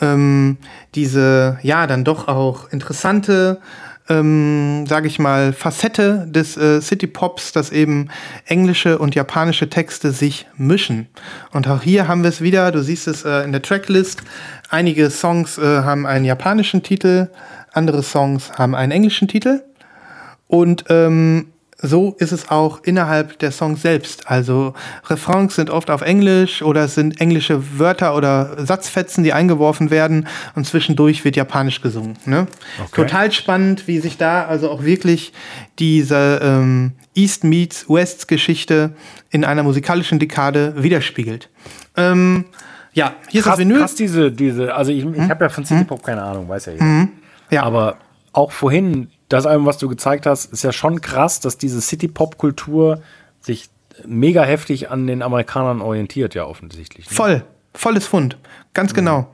ähm, diese ja dann doch auch interessante ähm, sage ich mal, Facette des äh, City Pops, dass eben englische und japanische Texte sich mischen. Und auch hier haben wir es wieder, du siehst es äh, in der Tracklist, einige Songs äh, haben einen japanischen Titel, andere Songs haben einen englischen Titel. Und ähm, so ist es auch innerhalb der Songs selbst. Also Refrains sind oft auf Englisch oder es sind englische Wörter oder Satzfetzen, die eingeworfen werden und zwischendurch wird Japanisch gesungen. Ne? Okay. Total spannend, wie sich da also auch wirklich diese ähm, East meets West Geschichte in einer musikalischen Dekade widerspiegelt. Ähm, ja,
hier krass, ist das Vinyl. Krass diese, diese, also ich, ich hm? habe ja von City Pop hm? keine Ahnung, weiß ja jeder. Hm? Ja. Aber auch vorhin das Album, was du gezeigt hast, ist ja schon krass, dass diese City-Pop-Kultur sich mega heftig an den Amerikanern orientiert, ja offensichtlich.
Ne? Voll, volles Fund, ganz mhm. genau.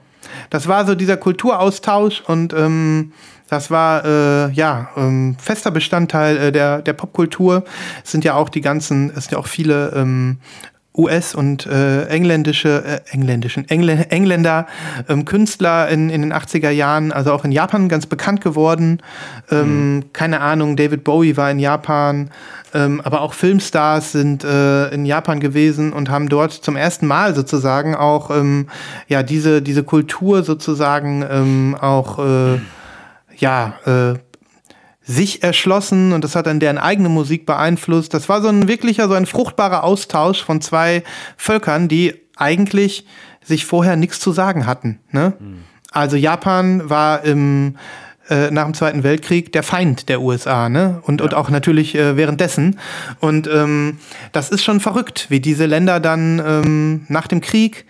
Das war so dieser Kulturaustausch und ähm, das war äh, ja ähm, fester Bestandteil äh, der, der Popkultur. Es sind ja auch die ganzen, es sind ja auch viele ähm, US- und äh, engländische, äh, engländischen, Engl Engländer, ähm, Künstler in, in den 80er Jahren, also auch in Japan ganz bekannt geworden. Ähm, mhm. Keine Ahnung, David Bowie war in Japan, ähm, aber auch Filmstars sind äh, in Japan gewesen und haben dort zum ersten Mal sozusagen auch ähm, ja diese, diese Kultur sozusagen ähm, auch äh, ja, äh, sich erschlossen und das hat dann deren eigene Musik beeinflusst. Das war so ein wirklicher, so ein fruchtbarer Austausch von zwei Völkern, die eigentlich sich vorher nichts zu sagen hatten. Ne? Mhm. Also Japan war im äh, nach dem Zweiten Weltkrieg der Feind der USA, ne? Und, ja. und auch natürlich äh, währenddessen. Und ähm, das ist schon verrückt, wie diese Länder dann ähm, nach dem Krieg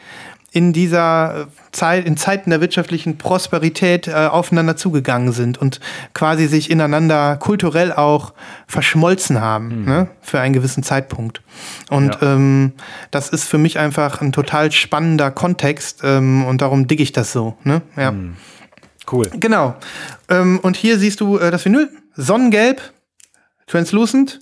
in dieser äh, Zeit, in Zeiten der wirtschaftlichen Prosperität äh, aufeinander zugegangen sind und quasi sich ineinander kulturell auch verschmolzen haben, ne, für einen gewissen Zeitpunkt. Und
Ja.
ähm, das ist für mich einfach ein total spannender Kontext ähm, und darum digge ich das so. Ne? Ja.
Cool.
Genau. Ähm, und hier siehst du äh, das Vinyl. Sonnengelb, translucent.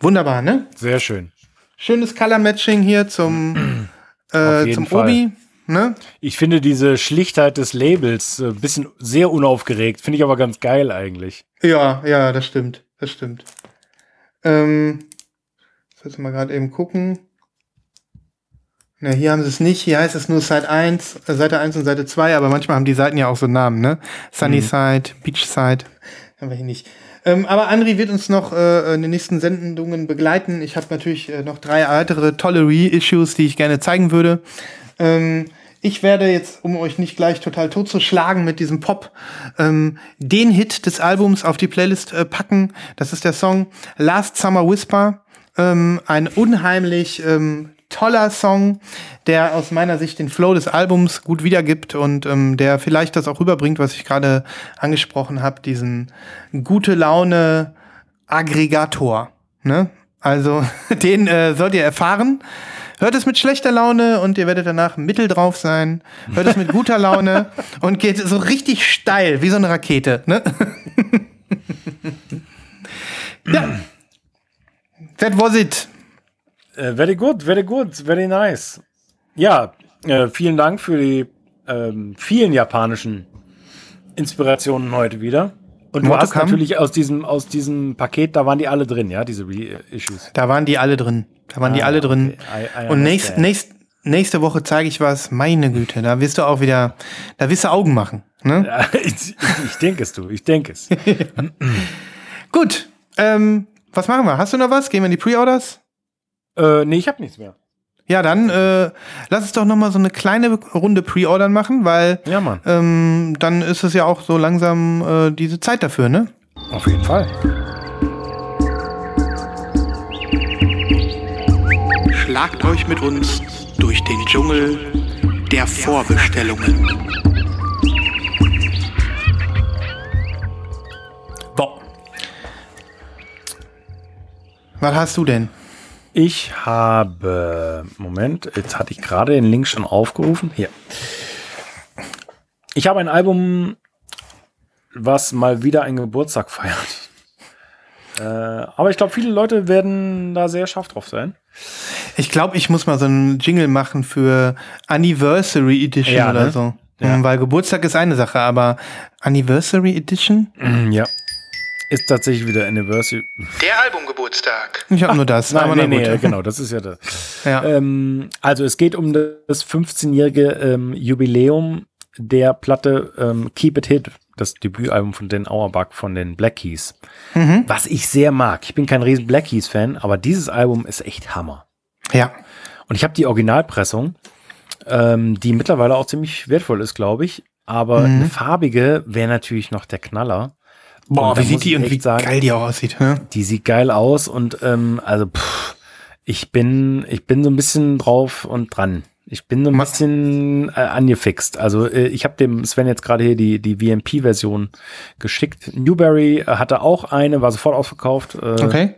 Wunderbar, ne?
Sehr schön.
Schönes Color Matching hier zum, äh, zum
Fall.
Obi. Ne?
Ich finde diese Schlichtheit des Labels ein bisschen sehr unaufgeregt. Finde ich aber ganz geil eigentlich.
Ja, ja, das stimmt. Das stimmt. Ähm, jetzt mal gerade eben gucken. Na, hier haben sie es nicht. Hier heißt es nur Seite 1, äh, Seite 1 und Seite 2, aber manchmal haben die Seiten ja auch so Namen, ne? Sunny Side, Beach Side. Haben wir hier nicht. Ähm, aber Andri wird uns noch äh, in den nächsten Sendungen begleiten. Ich habe natürlich äh, noch drei weitere tolle Reissues, die ich gerne zeigen würde. Ähm, ich werde jetzt, um euch nicht gleich total totzuschlagen mit diesem Pop, ähm, den Hit des Albums auf die Playlist äh, packen. Das ist der Song Last Summer Whisper. Ähm, ein unheimlich ähm, toller Song, der aus meiner Sicht den Flow des Albums gut wiedergibt und ähm, der vielleicht das auch rüberbringt, was ich gerade angesprochen habe, diesen gute Laune Aggregator. Ne? Also [laughs] den äh, sollt ihr erfahren. Hört es mit schlechter Laune und ihr werdet danach mittel drauf sein. Hört es mit guter Laune [laughs] und geht so richtig steil, wie so eine Rakete. Ne? [laughs] ja. That was it.
Äh, very good, very good, very nice. Ja, äh, vielen Dank für die ähm, vielen japanischen Inspirationen heute wieder. Und du
More to
hast
come.
natürlich aus diesem, aus diesem Paket, da waren die alle drin, ja, diese Reissues.
Da waren die alle drin. Da waren die
Ah,
alle drin.
okay. I- I
Und nächst, nächst, nächste Woche zeige ich was. Meine Güte, da wirst du auch wieder, da wirst du Augen machen. Ne?
Ja, [laughs] ich, ich denke es, du, ich denke es. [laughs]
Gut. Ähm, was machen wir? Hast du noch was? Gehen wir in die Pre-Orders?
Äh, nee, ich habe nichts mehr.
Ja, dann äh, lass uns doch noch mal so eine kleine Runde Pre-Ordern machen, weil
Ja, Mann.
ähm, dann ist es ja auch so langsam äh, diese Zeit dafür, ne?
Auf jeden Fall.
Schlagt euch mit uns durch den Dschungel der Vorbestellungen. Boah. Was hast du denn?
Ich habe, Moment, jetzt hatte ich gerade den Link schon aufgerufen. Hier. Ich habe ein Album, was mal wieder einen Geburtstag feiert. Äh, aber ich glaube, viele Leute werden da sehr scharf drauf sein.
Ich glaube, ich muss mal so einen Jingle machen für Anniversary Edition
Ja,
oder
ne?
so.
Ja.
Weil Geburtstag ist eine Sache, aber Anniversary Edition?
Ja. Ist tatsächlich wieder Anniversary.
Der Albumgeburtstag. Ich habe nur das.
Nein, nee,
na
nee, genau, das ist ja das. [laughs]
Ja.
Ähm, also es geht um das 15-jährige ähm, Jubiläum der Platte ähm, Keep It Hit, das Debütalbum von Dan Auerbach von den Black Keys.
Mhm.
Was ich sehr mag. Ich bin kein riesen Black Keys-Fan, aber dieses Album ist echt Hammer.
ja.
Und ich habe die Originalpressung, ähm, die mittlerweile auch ziemlich wertvoll ist, glaube ich. Aber
Mhm.
eine farbige wäre natürlich noch der Knaller.
Boah, wie sieht die und wie
sagen,
geil die auch aussieht. Ne?
die sieht geil aus und ähm, also pff, ich bin ich bin so ein bisschen drauf und dran. Ich bin so ein bisschen äh, angefixt. Also äh, ich habe dem Sven jetzt gerade hier die die VMP-Version geschickt. Newberry äh, hatte auch eine, war sofort ausverkauft. Äh,
Okay.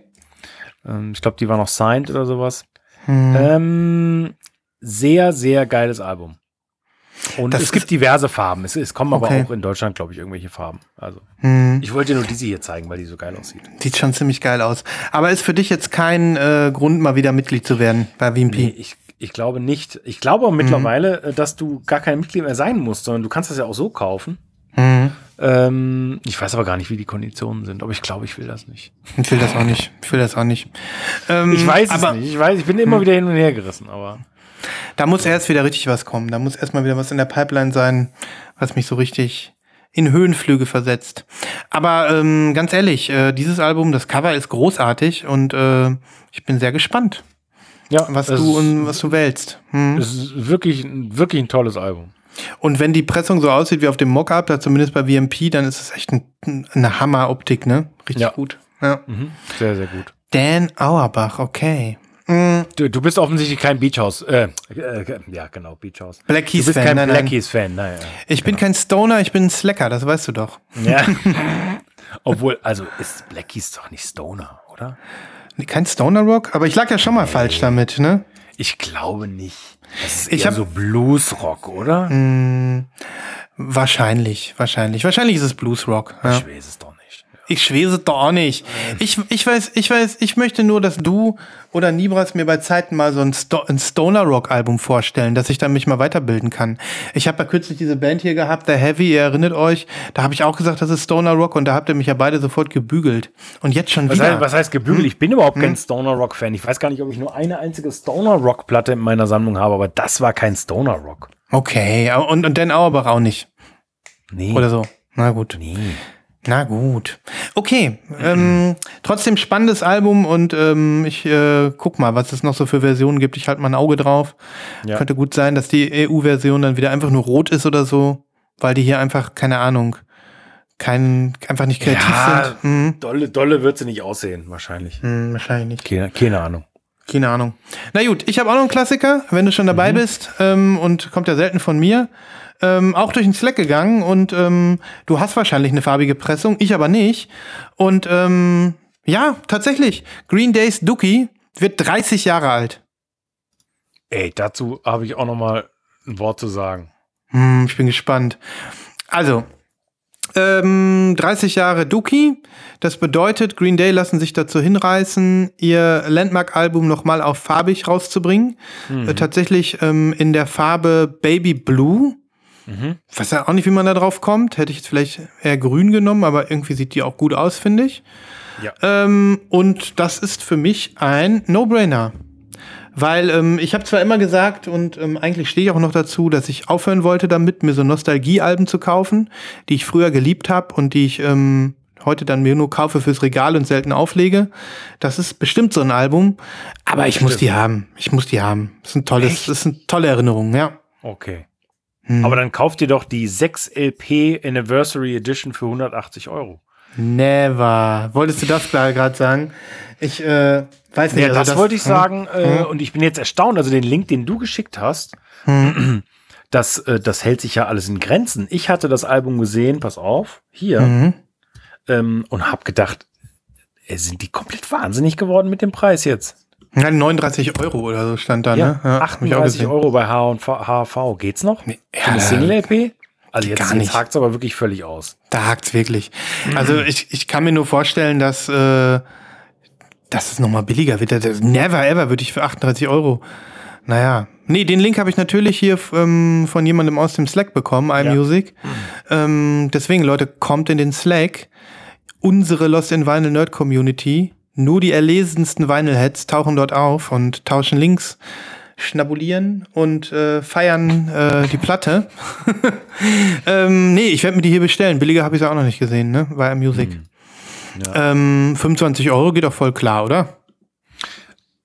ähm, ich glaube, die war noch signed oder sowas.
Hm.
Ähm, sehr sehr geiles Album. Und
Das
es gibt diverse Farben. Es, es kommen
Okay.
aber auch in Deutschland, glaube ich, irgendwelche Farben. Also
Hm.
ich wollte dir nur diese hier zeigen, weil die so geil aussieht.
Sieht schon ziemlich geil aus. Aber ist für dich jetzt kein äh, Grund, mal wieder Mitglied zu werden bei VMP?
Nee, ich, ich glaube nicht. Ich glaube auch mittlerweile, äh, dass du gar kein Mitglied mehr sein musst, sondern du kannst das ja auch so kaufen.
Hm.
Ähm, ich weiß aber gar nicht, wie die Konditionen sind, aber ich glaube, ich will das nicht.
Ich will das auch nicht. Ich will das auch nicht. Ähm,
Ich weiß
aber
es nicht. Ich weiß, ich bin immer wieder hin und her gerissen, aber
Da muss erst wieder richtig was kommen. Da muss erstmal wieder was in der Pipeline sein, was mich so richtig in Höhenflüge versetzt. Aber ähm, ganz ehrlich, äh, dieses Album, das Cover ist großartig und äh, ich bin sehr gespannt,
ja,
was du und was du wählst. Hm.
Es ist wirklich, wirklich ein tolles Album.
Und wenn die Pressung so aussieht wie auf dem Mockup, da zumindest bei VMP, dann ist es echt ein, eine Hammer-Optik, ne? Richtig
Ja.
gut. Ja.
Mhm. Sehr, sehr gut.
Dan Auerbach, okay.
Du, du bist offensichtlich kein Beach House. Äh, äh, ja, genau, Beach House.
Black Keys
du bist
Fan,
kein
nein,
Black
nein.
Keys Fan. Naja.
Ich bin kein Stoner, ich bin ein Slacker, das weißt du doch.
Ja. [laughs] Obwohl, also ist Black Keys doch nicht Stoner, oder?
Nee, Kein Stoner Rock, aber ich lag ja schon mal falsch damit, ne?
Ich glaube nicht. Das ist
Ich
eher
hab-
so Bluesrock, oder?
Wahrscheinlich, wahrscheinlich. Wahrscheinlich ist es Blues Rock. Ja.
Ich weiß es doch nicht.
Ich schwese doch auch nicht. Ich, ich weiß, ich weiß, ich möchte nur, dass du oder Nibras mir bei Zeiten mal so ein, Sto ein Stoner Rock Album vorstellen, dass ich dann mich mal weiterbilden kann. Ich habe ja kürzlich diese Band hier gehabt, The Heavy, ihr erinnert euch, da habe ich auch gesagt, das ist Stoner Rock und da habt ihr mich ja beide sofort gebügelt. Und jetzt schon
Was
wieder.
heißt, was heißt gebügelt? Ich bin überhaupt kein Stoner Rock Fan. Ich weiß gar nicht, ob ich nur eine einzige Stoner Rock Platte in meiner Sammlung habe, aber das war kein Stoner Rock.
Okay, und, und Dan Auerbach auch nicht.
Nee.
Oder so. Na gut.
Nee.
Na gut. Okay. Ähm, trotzdem spannendes Album und ähm, ich äh, guck mal, was es noch so für Versionen gibt. Ich halte mal ein Auge drauf.
Ja.
Könnte gut sein, dass die EU-Version dann wieder einfach nur rot ist oder so, weil die hier einfach, keine Ahnung, kein, einfach nicht kreativ
Ja,
sind. Hm,
dolle, dolle wird sie nicht aussehen, wahrscheinlich.
hm, wahrscheinlich nicht.
Keine, keine Ahnung.
Keine Ahnung. Na gut, ich habe auch noch einen Klassiker, wenn du schon dabei
Mhm.
bist ähm, und kommt ja selten von mir. Ähm, auch durch den Slack gegangen und ähm, du hast wahrscheinlich eine farbige Pressung, ich aber nicht. Und ähm, ja, tatsächlich, Green Days Dookie wird 30 Jahre alt.
Ey, dazu habe ich auch noch mal ein Wort zu sagen.
Hm, ich bin gespannt. Also, ähm, 30 Jahre Dookie. Das bedeutet, Green Day lassen sich dazu hinreißen, ihr Landmark-Album nochmal auf farbig rauszubringen. Äh, tatsächlich ähm, in der Farbe Baby Blue. Weiß ja auch nicht, wie man da drauf kommt. Hätte ich jetzt vielleicht eher grün genommen, aber irgendwie sieht die auch gut aus, finde ich.
Ja.
Ähm, und das ist für mich ein No-Brainer. Weil ähm, ich habe zwar immer gesagt und ähm, eigentlich stehe ich auch noch dazu, dass ich aufhören wollte damit, mir so Nostalgie-Alben zu kaufen, die ich früher geliebt habe und die ich ähm, heute dann mir nur kaufe fürs Regal und selten auflege. Das ist bestimmt so ein Album, aber ich muss die haben. Ich muss die haben. Das ist ein tolles,
Echt?
das ist eine tolle Erinnerung, ja.
Okay.
Hm.
Aber dann kauft ihr doch die 6 LP Anniversary Edition für 180 Euro.
Never. Wolltest du das gerade sagen? Ich äh, weiß nicht.
Ja,
also
das, wollte ich
hm,
sagen. Äh, Und ich bin jetzt erstaunt. Also den Link, den du geschickt hast,
Hm.
das, äh, das hält sich ja alles in Grenzen. Ich hatte das Album gesehen, pass auf, hier,
Mhm.
ähm, und habe gedacht, äh, sind die komplett wahnsinnig geworden mit dem Preis jetzt?
Ja, 39 Euro oder so stand da, ne? hab ich auch
38
gesehen.
Euro bei H und V- HV. Geht's noch?
Nee,
Für eine
ja,
Single-LP? Also jetzt,
gar
jetzt
nicht.
hakt's aber wirklich völlig aus.
Da hakt's wirklich. Also ich, ich kann mir nur vorstellen, dass, äh, dass es nochmal billiger wird. Das, never ever würde ich für 38 Euro. Naja. Nee, den Link habe ich natürlich hier ähm, von jemandem aus dem Slack bekommen, iMusic. Ähm, deswegen, Leute, kommt in den Slack. Unsere Lost in Vinyl Nerd Community. Nur die erlesensten Vinyl-Heads tauchen dort auf und tauschen Links, schnabulieren und äh, feiern äh, die Platte. [laughs] ähm, nee, ich werde mir die hier bestellen. Billiger habe ich sie auch noch nicht gesehen, ne? Bei iMusic. Ähm, 25 Euro geht doch voll klar, oder?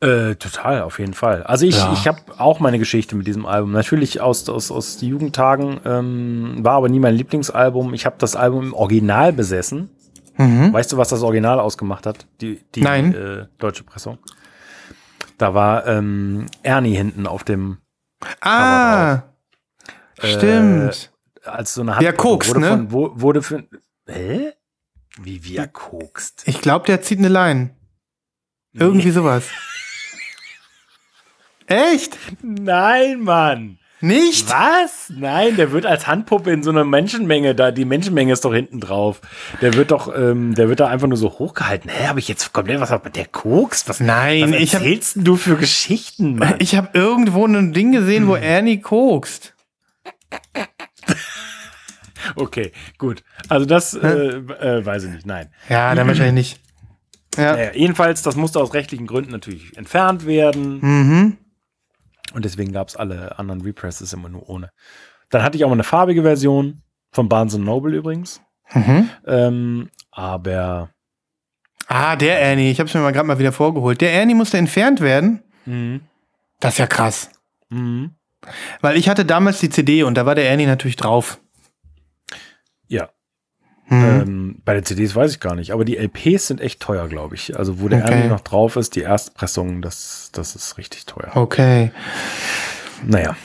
Äh, total, auf jeden Fall. Also ich,
Ja.
ich habe auch meine Geschichte mit diesem Album. Natürlich aus, aus, aus Jugendtagen, ähm, war aber nie mein Lieblingsalbum. Ich habe das Album im Original besessen. Weißt du, was das Original ausgemacht hat? Die, die
Mhm. Nein.
Äh, deutsche Pressung. Da war ähm, Ernie hinten auf dem,
Ah, stimmt.
als so eine
Wie er
Handpuppe.
kokst,
wurde
ne?
Von, wurde für, hä? Wie, er kokst?
ich glaube, der zieht eine Line. Irgendwie sowas. [laughs] Echt?
Nein, Mann.
Nicht?
Was? Nein, der wird als Handpuppe in so einer Menschenmenge da. Die Menschenmenge ist doch hinten drauf. Der wird doch, ähm, der wird da einfach nur so hochgehalten. Hä, habe ich jetzt komplett was? Der kokst? Was,
Nein,
was
ich hab-
erzählst denn du für Geschichten, Mann?
Ich habe irgendwo ein Ding gesehen,
Hm.
wo Ernie kokst.
Okay, gut. Also das äh, äh, weiß ich nicht. Nein.
Ja, dann wahrscheinlich nicht. Ja.
Naja, jedenfalls, das musste aus rechtlichen Gründen natürlich entfernt werden.
Mhm.
Und deswegen gab es alle anderen Represses immer nur ohne. Dann hatte ich auch mal eine farbige Version von Barnes Noble übrigens.
Mhm.
Ähm, aber
Ah, der Ernie. Ich habe es mir mal gerade mal wieder vorgeholt. Der Ernie musste entfernt werden.
mhm.
Das ist ja krass.
Mhm.
Weil ich hatte damals die CD und da war der Ernie natürlich drauf.
ja. Ähm, bei den CDs weiß ich gar nicht, aber die LPs sind echt teuer, glaube ich. Also wo der
Okay.
Noch drauf ist, die Erstpressung, das, das ist richtig teuer.
Okay.
Naja.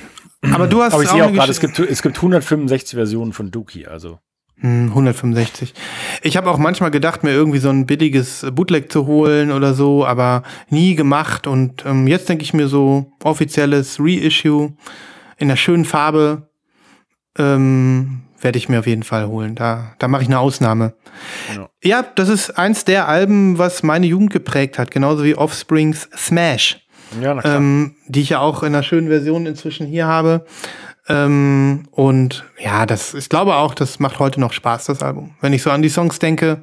Aber du hast
Aber ich
auch
sehe auch gerade, es gibt, es gibt 165 Versionen von Dookie, also.
Hm, 165. Ich habe auch manchmal gedacht, mir irgendwie so ein billiges Bootleg zu holen oder so, aber nie gemacht. Und ähm, jetzt denke ich mir so, offizielles Reissue in der schönen Farbe ähm, werde ich mir auf jeden Fall holen. Da, da mache ich eine Ausnahme.
Ja.
Ja, das ist eins der Alben, was meine Jugend geprägt hat, genauso wie Offsprings Smash
Ja,
ähm, die ich ja auch in einer schönen Version inzwischen hier habe. Ähm, und ja, das, ich glaube auch, das macht heute noch Spaß, das Album. Wenn ich so an die Songs denke,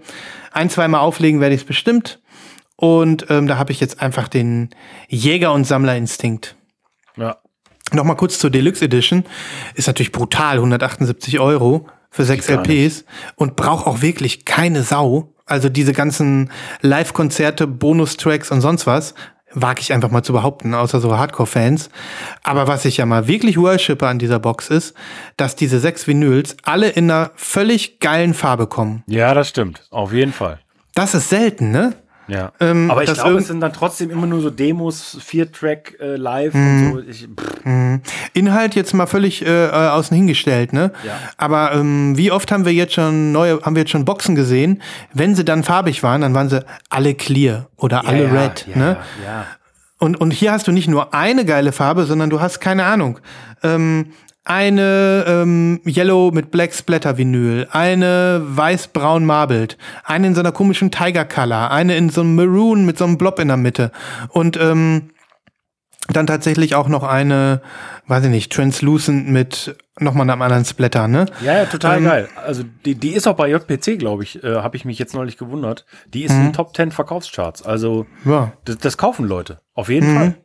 ein, zweimal auflegen werde ich es bestimmt. Und ähm, da habe ich jetzt einfach den Jäger- und Sammlerinstinkt.
ja.
Nochmal kurz zur Deluxe Edition. Ist natürlich brutal, 178 Euro für sechs LPs und braucht auch wirklich keine Sau. Also diese ganzen Live-Konzerte, Bonustracks und sonst was, wage ich einfach mal zu behaupten, außer so Hardcore-Fans. Aber was ich ja mal wirklich worshipe an dieser Box ist, dass diese sechs Vinyls alle in einer völlig geilen Farbe kommen.
ja, das stimmt. Auf jeden Fall.
Das ist selten, ne?
Ja.
Ähm,
Aber ich glaube, es sind dann trotzdem immer nur so Demos, Vier-Track äh, live und so. Ich, pff,
Inhalt jetzt mal völlig äh, äh, außen hingestellt, ne?
Ja.
Aber ähm, wie oft haben wir jetzt schon neue, haben wir jetzt schon Boxen gesehen? Wenn sie dann farbig waren, dann waren sie alle clear oder alle
ja,
red,
ja,
ne?
Ja.
Und, und hier hast du nicht nur eine geile Farbe, sondern du hast keine Ahnung. Ähm, eine ähm, Yellow mit Black Splatter Vinyl, eine weiß-braun marbled, eine in so einer komischen Tiger Color, eine in so einem Maroon mit so einem Blob in der Mitte und ähm, dann tatsächlich auch noch eine, weiß ich nicht, Translucent mit nochmal einem anderen Splatter, ne?
Ja, ja, total
Ähm,
geil. Also die, die ist auch bei JPC, glaube ich, äh, habe ich mich jetzt neulich gewundert. Die ist in Top 10 Verkaufscharts. Also
Ja.
das, das kaufen Leute. Auf jeden Fall.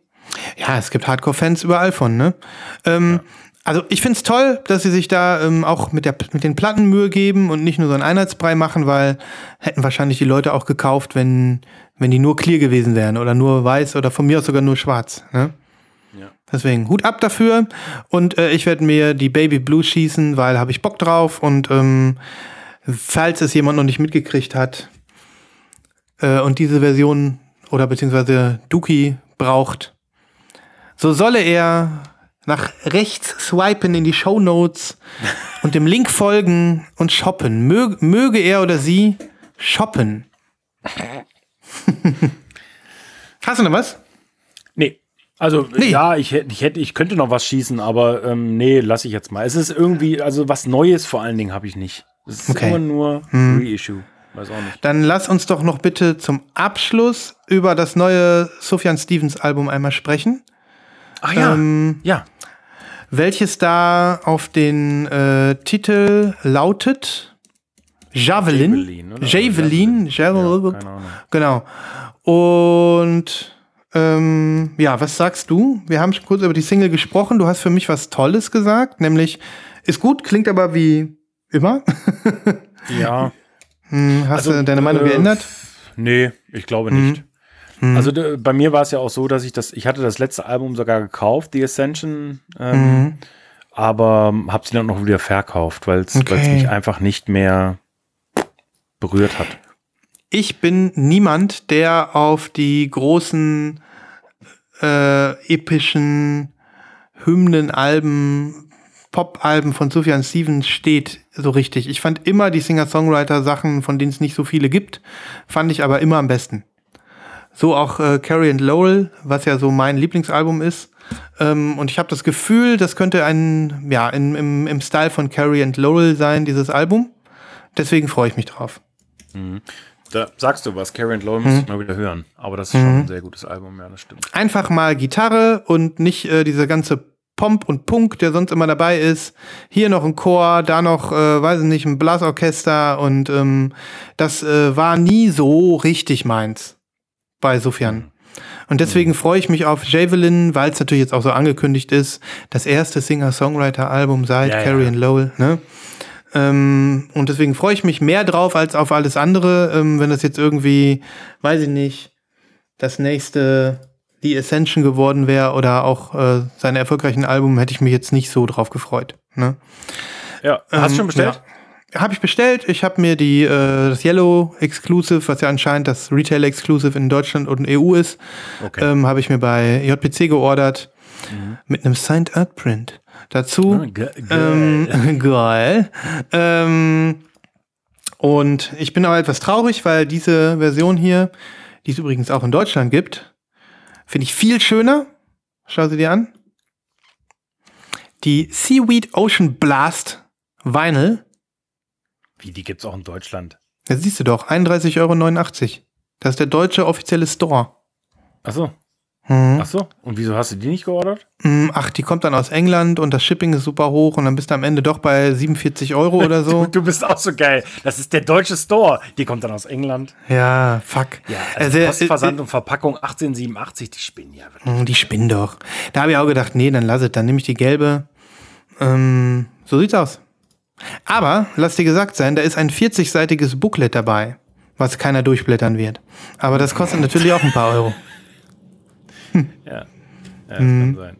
Ja, es gibt Hardcore-Fans überall von, ne? Ähm, Also ich find's toll, dass sie sich da ähm, auch mit, der, mit den Platten Mühe geben und nicht nur so einen Einheitsbrei machen, weil hätten wahrscheinlich die Leute auch gekauft, wenn, wenn die nur clear gewesen wären oder nur weiß oder von mir aus sogar nur schwarz. Ne?
Ja.
Deswegen Hut ab dafür und äh, ich werde mir die Baby Blue schießen, weil habe ich Bock drauf und ähm, falls es jemand noch nicht mitgekriegt hat äh, und diese Version oder beziehungsweise Dookie braucht, so solle er nach rechts swipen in die Show Notes und dem Link folgen und shoppen. Möge, möge er oder sie shoppen. [laughs] Hast du noch was?
Nee. Also
Nee.
ja, ich hätte, ich hätte, ich könnte noch was schießen, aber ähm, nee, lasse ich jetzt mal. Es ist irgendwie, also was Neues vor allen Dingen habe ich nicht. Es ist
Okay.
immer nur Reissue. Weiß auch nicht.
Dann lass uns doch noch bitte zum Abschluss über das neue Sufjan Stevens Album einmal sprechen.
Ach ja,
Ähm,
ja.
Welches da auf den äh, Titel lautet Javelin.
Javelin?
Javelin. Javelin.
Ja.
Genau. Und ähm, ja, was sagst du? Wir haben schon kurz über die Single gesprochen. Du hast für mich was Tolles gesagt, nämlich ist gut, klingt aber wie immer.
Ja. [laughs]
Hm, Hast
Also,
du deine Meinung
äh,
geändert?
Nee, ich glaube nicht. Also d- bei mir war es ja auch so, dass ich das, ich hatte das letzte Album sogar gekauft, The Ascension, ähm, aber habe sie dann noch wieder verkauft, weil es
Okay.
mich einfach nicht mehr berührt hat.
Ich bin niemand, der auf die großen äh, epischen Hymnenalben, Pop-Alben von Sufjan Stevens steht so richtig. Ich fand immer die Singer-Songwriter-Sachen, von denen es nicht so viele gibt, fand ich aber immer am besten. So auch äh, Carrie and Lowell, was ja so mein Lieblingsalbum ist. Ähm, und ich habe das Gefühl, das könnte ein, ja, in, im, im Style von Carrie and Lowell sein, dieses Album. Deswegen freue ich mich drauf.
Da sagst du was, Carrie and Lowell muss ich mal wieder hören. Aber das ist schon ein sehr gutes Album, ja, das stimmt.
einfach mal Gitarre und nicht äh, dieser ganze Pomp und Punk, der sonst immer dabei ist. Hier noch ein Chor, da noch, äh, weiß ich nicht, ein Blasorchester und ähm, das äh, war nie so richtig meins bei Sufjan. Und deswegen freue ich mich auf Javelin, weil es natürlich jetzt auch so angekündigt ist, das erste Singer-Songwriter-Album seit
Ja, ja.
Carrie and Lowell. Ne? Ähm, und deswegen freue ich mich mehr drauf als auf alles andere, ähm, wenn das jetzt irgendwie, weiß ich nicht, das nächste The Ascension geworden wäre oder auch äh, seine erfolgreichen Album, hätte ich mich jetzt nicht so drauf gefreut. Ne?
Ja, hast du schon bestellt?
Habe ich bestellt. Ich habe mir die, äh, das Yellow Exclusive, was ja anscheinend das Retail Exclusive in Deutschland und EU ist,
Okay.
ähm, habe ich mir bei JPC geordert. Mit einem Signed Art Print. Dazu.
Ah, ge- ge-
Ähm, [laughs] geil. Ähm, und ich bin aber etwas traurig, weil diese Version hier, die es übrigens auch in Deutschland gibt, finde ich viel schöner. Schau sie dir an. Die Seaweed Ocean Blast Vinyl.
Wie, die gibt's auch in Deutschland.
Das siehst du doch, 31,89 Euro. Das ist der deutsche offizielle Store.
Achso.
Mhm.
Achso. Und wieso hast du die nicht geordert?
Mm, Ach, die kommt dann aus England und das Shipping ist super hoch und dann bist du am Ende doch bei 47 Euro oder so. [laughs]
Du bist auch so geil. Das ist der deutsche Store. Die kommt dann aus England.
ja, fuck.
Ja,
Also,
also
äh,
Postversand und Verpackung 1887, die spinnen ja wirklich.
Mm, Die spinnen doch. Da habe ich auch gedacht, nee, dann lass es, dann nehme ich die gelbe. Ähm, so sieht's aus. Aber, lass dir gesagt sein, da ist ein 40-seitiges Booklet dabei, was keiner durchblättern wird. Aber das kostet natürlich auch ein paar Euro.
Ja. ja das kann sein.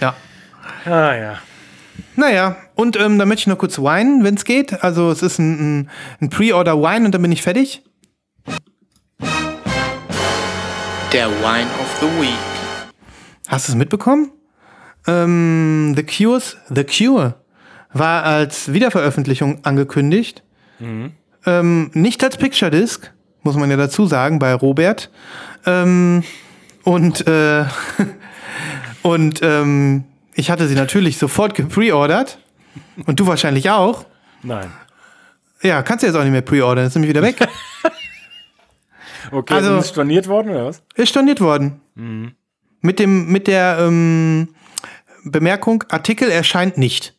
Ja.
Ah, ja.
Naja, und ähm, dann möchte ich noch kurz weinen, wenn es geht. Also es ist ein, ein, ein Pre-Order-Wine und dann bin ich fertig. Der Wine of the Week. Hast du es mitbekommen? Ähm, the Cures, The Cure war als Wiederveröffentlichung angekündigt. Ähm, nicht als Picture Disc, muss man ja dazu sagen, bei Robert. Ähm, und äh, [laughs] und ähm, ich hatte sie natürlich sofort gepreordert. Und du wahrscheinlich auch.
Nein.
Ja, kannst du jetzt auch nicht mehr preordern, ist nämlich wieder weg. [laughs]
Okay,
Also-
ist storniert worden oder was?
Ist storniert worden. Mit, dem, mit der ähm, Bemerkung, Artikel erscheint nicht.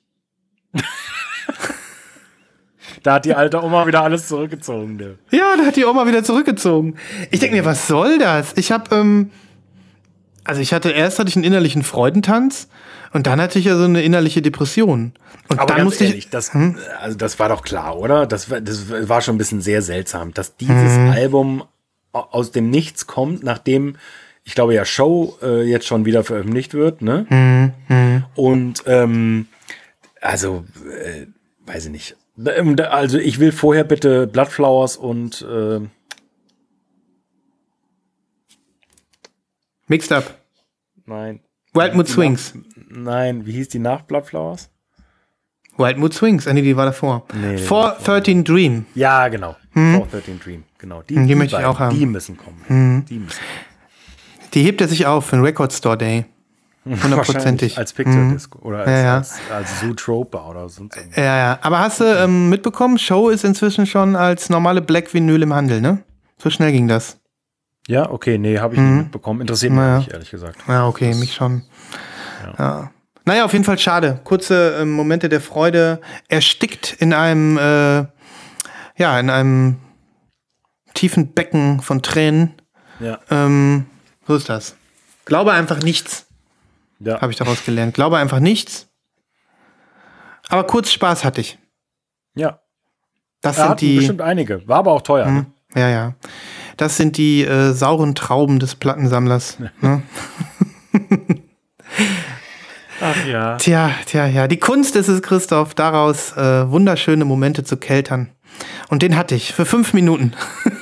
[laughs]
Da hat die alte Oma wieder alles zurückgezogen. Du.
Ja, da hat die Oma wieder zurückgezogen. Ich denke mir, was soll das? Ich habe, ähm, also ich hatte erst hatte ich einen innerlichen Freudentanz und dann hatte ich ja so eine innerliche Depression. Und
Aber
dann musste
ehrlich,
ich,
das, also das war doch klar, oder? Das, war- das war schon ein bisschen sehr seltsam, dass dieses Album au- aus dem Nichts kommt, nachdem, ich glaube ja, Show äh, jetzt schon wieder veröffentlicht wird, ne? Und ähm, also, äh, weiß ich nicht. Ähm, Also ich will vorher bitte Bloodflowers und äh,
Mixed Up.
nein.
Wild Mood
Die
Swings.
Nach, nein, wie hieß die nach Bloodflowers?
Wild Mood Swings. Ah, nee, die war davor.
Nee, nee,
413 Dream.
Ja, genau. 413 Dream, genau. Die,
Die möchte ich
beiden,
auch haben.
Die müssen kommen. Die müssen
Die hebt er sich auf für den Record Store Day. Hundertprozentig.
Als Picture Disc oder als,
Ja, ja.
als, als Zootroper oder sonst irgendwas.
Ja, ja. Aber hast du ähm, mitbekommen, Show ist inzwischen schon als normale Black Vinyl im Handel, ne? So schnell ging das.
Ja, okay, nee, habe ich nicht mitbekommen. Interessiert mich
Naja.
nicht, ehrlich gesagt.
Ja, okay, mich schon. Ja. Naja, auf jeden Fall schade. Kurze ähm, Momente der Freude. Erstickt in einem, äh, ja, in einem tiefen Becken von Tränen.
Ja,
Ähm, so ist das. Glaube einfach nichts,
ja.
habe ich daraus gelernt. Glaube einfach nichts. Aber kurz Spaß hatte ich.
ja.
Das
Da
sind die.
bestimmt einige. War aber auch teuer. Ne?
Ja, ja. Das sind die äh, sauren Trauben des Plattensammlers. [laughs] Ne?
Ach ja.
Tja, tja, ja. Die Kunst ist es, Christoph, daraus äh, wunderschöne Momente zu keltern. Und den hatte ich für fünf Minuten. [laughs]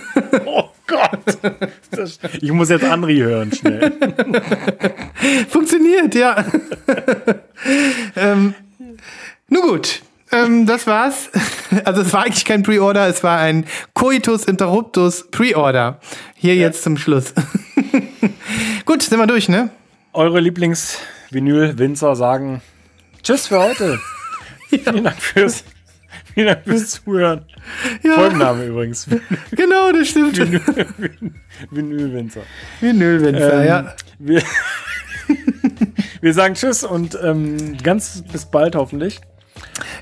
Gott. Das, ich muss jetzt Andri hören, schnell. [laughs]
Funktioniert, ja. ähm, nun gut. Ähm, das war's. Also es war eigentlich kein Pre-Order, es war ein Coitus Interruptus Pre-Order. Hier jetzt zum Schluss. [laughs] gut, sind wir durch, ne?
Eure Lieblings-Vinyl-Winzer sagen Tschüss für heute. [laughs] Vielen Dank fürs, vielen Dank fürs Zuhören.
Ja,
Folgenname übrigens.
genau, das stimmt.
Vinyl-Winzer.
Vinylwinzer,
Ähm,
ja.
Wir, wir sagen Tschüss und ähm, ganz bis bald hoffentlich.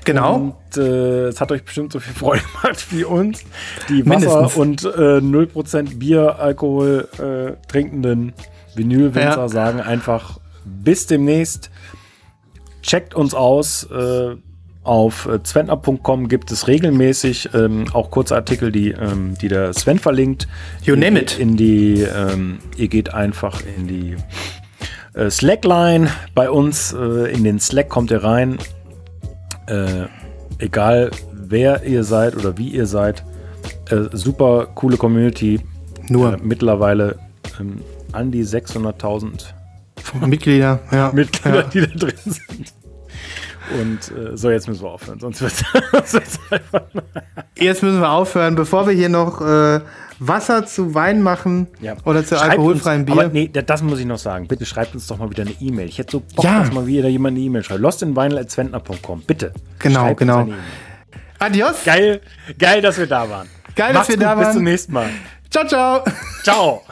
Genau.
Und äh, es hat euch bestimmt so viel Freude gemacht wie uns, die
Mindestens.
Wasser und äh, 0% Bier, Alkohol äh, trinkenden Vinylwinzer
Ja.
sagen einfach bis demnächst. Checkt uns aus. Äh, auf äh, zwentner.com gibt es regelmäßig ähm, auch kurze Artikel, die, ähm, die der Sven verlinkt.
You name it.
In die, ähm, ihr geht einfach in die äh, Slackline bei uns. Äh, in den Slack kommt ihr rein. Äh, egal wer ihr seid oder wie ihr seid. Äh, super coole Community.
Nur.
Äh, mittlerweile ähm, an die 600.000
Mitglieder, ja.
Mitglieder,
ja.
die da drin sind. Und äh, so, jetzt müssen wir aufhören, sonst wird es [laughs] einfach.
Jetzt müssen wir aufhören, bevor wir hier noch äh, Wasser zu Wein machen
Ja.
oder zu
Schreibt
alkoholfreiem
uns,
Bier.
Aber nee, da- das muss ich noch sagen. Bitte schreibt uns doch mal wieder eine E-Mail. Ich hätte so Bock,
Ja.
dass mal wieder jemand eine E-Mail schreibt. lostinvinyl.zwentner.com. Bitte.
Genau,
Schreibt
genau.
E-Mail.
Adios.
Geil, geil, dass wir da waren.
Geil, dass
Macht's
wir da
gut, Bis
waren.
zum nächsten Mal.
Ciao, ciao.
Ciao.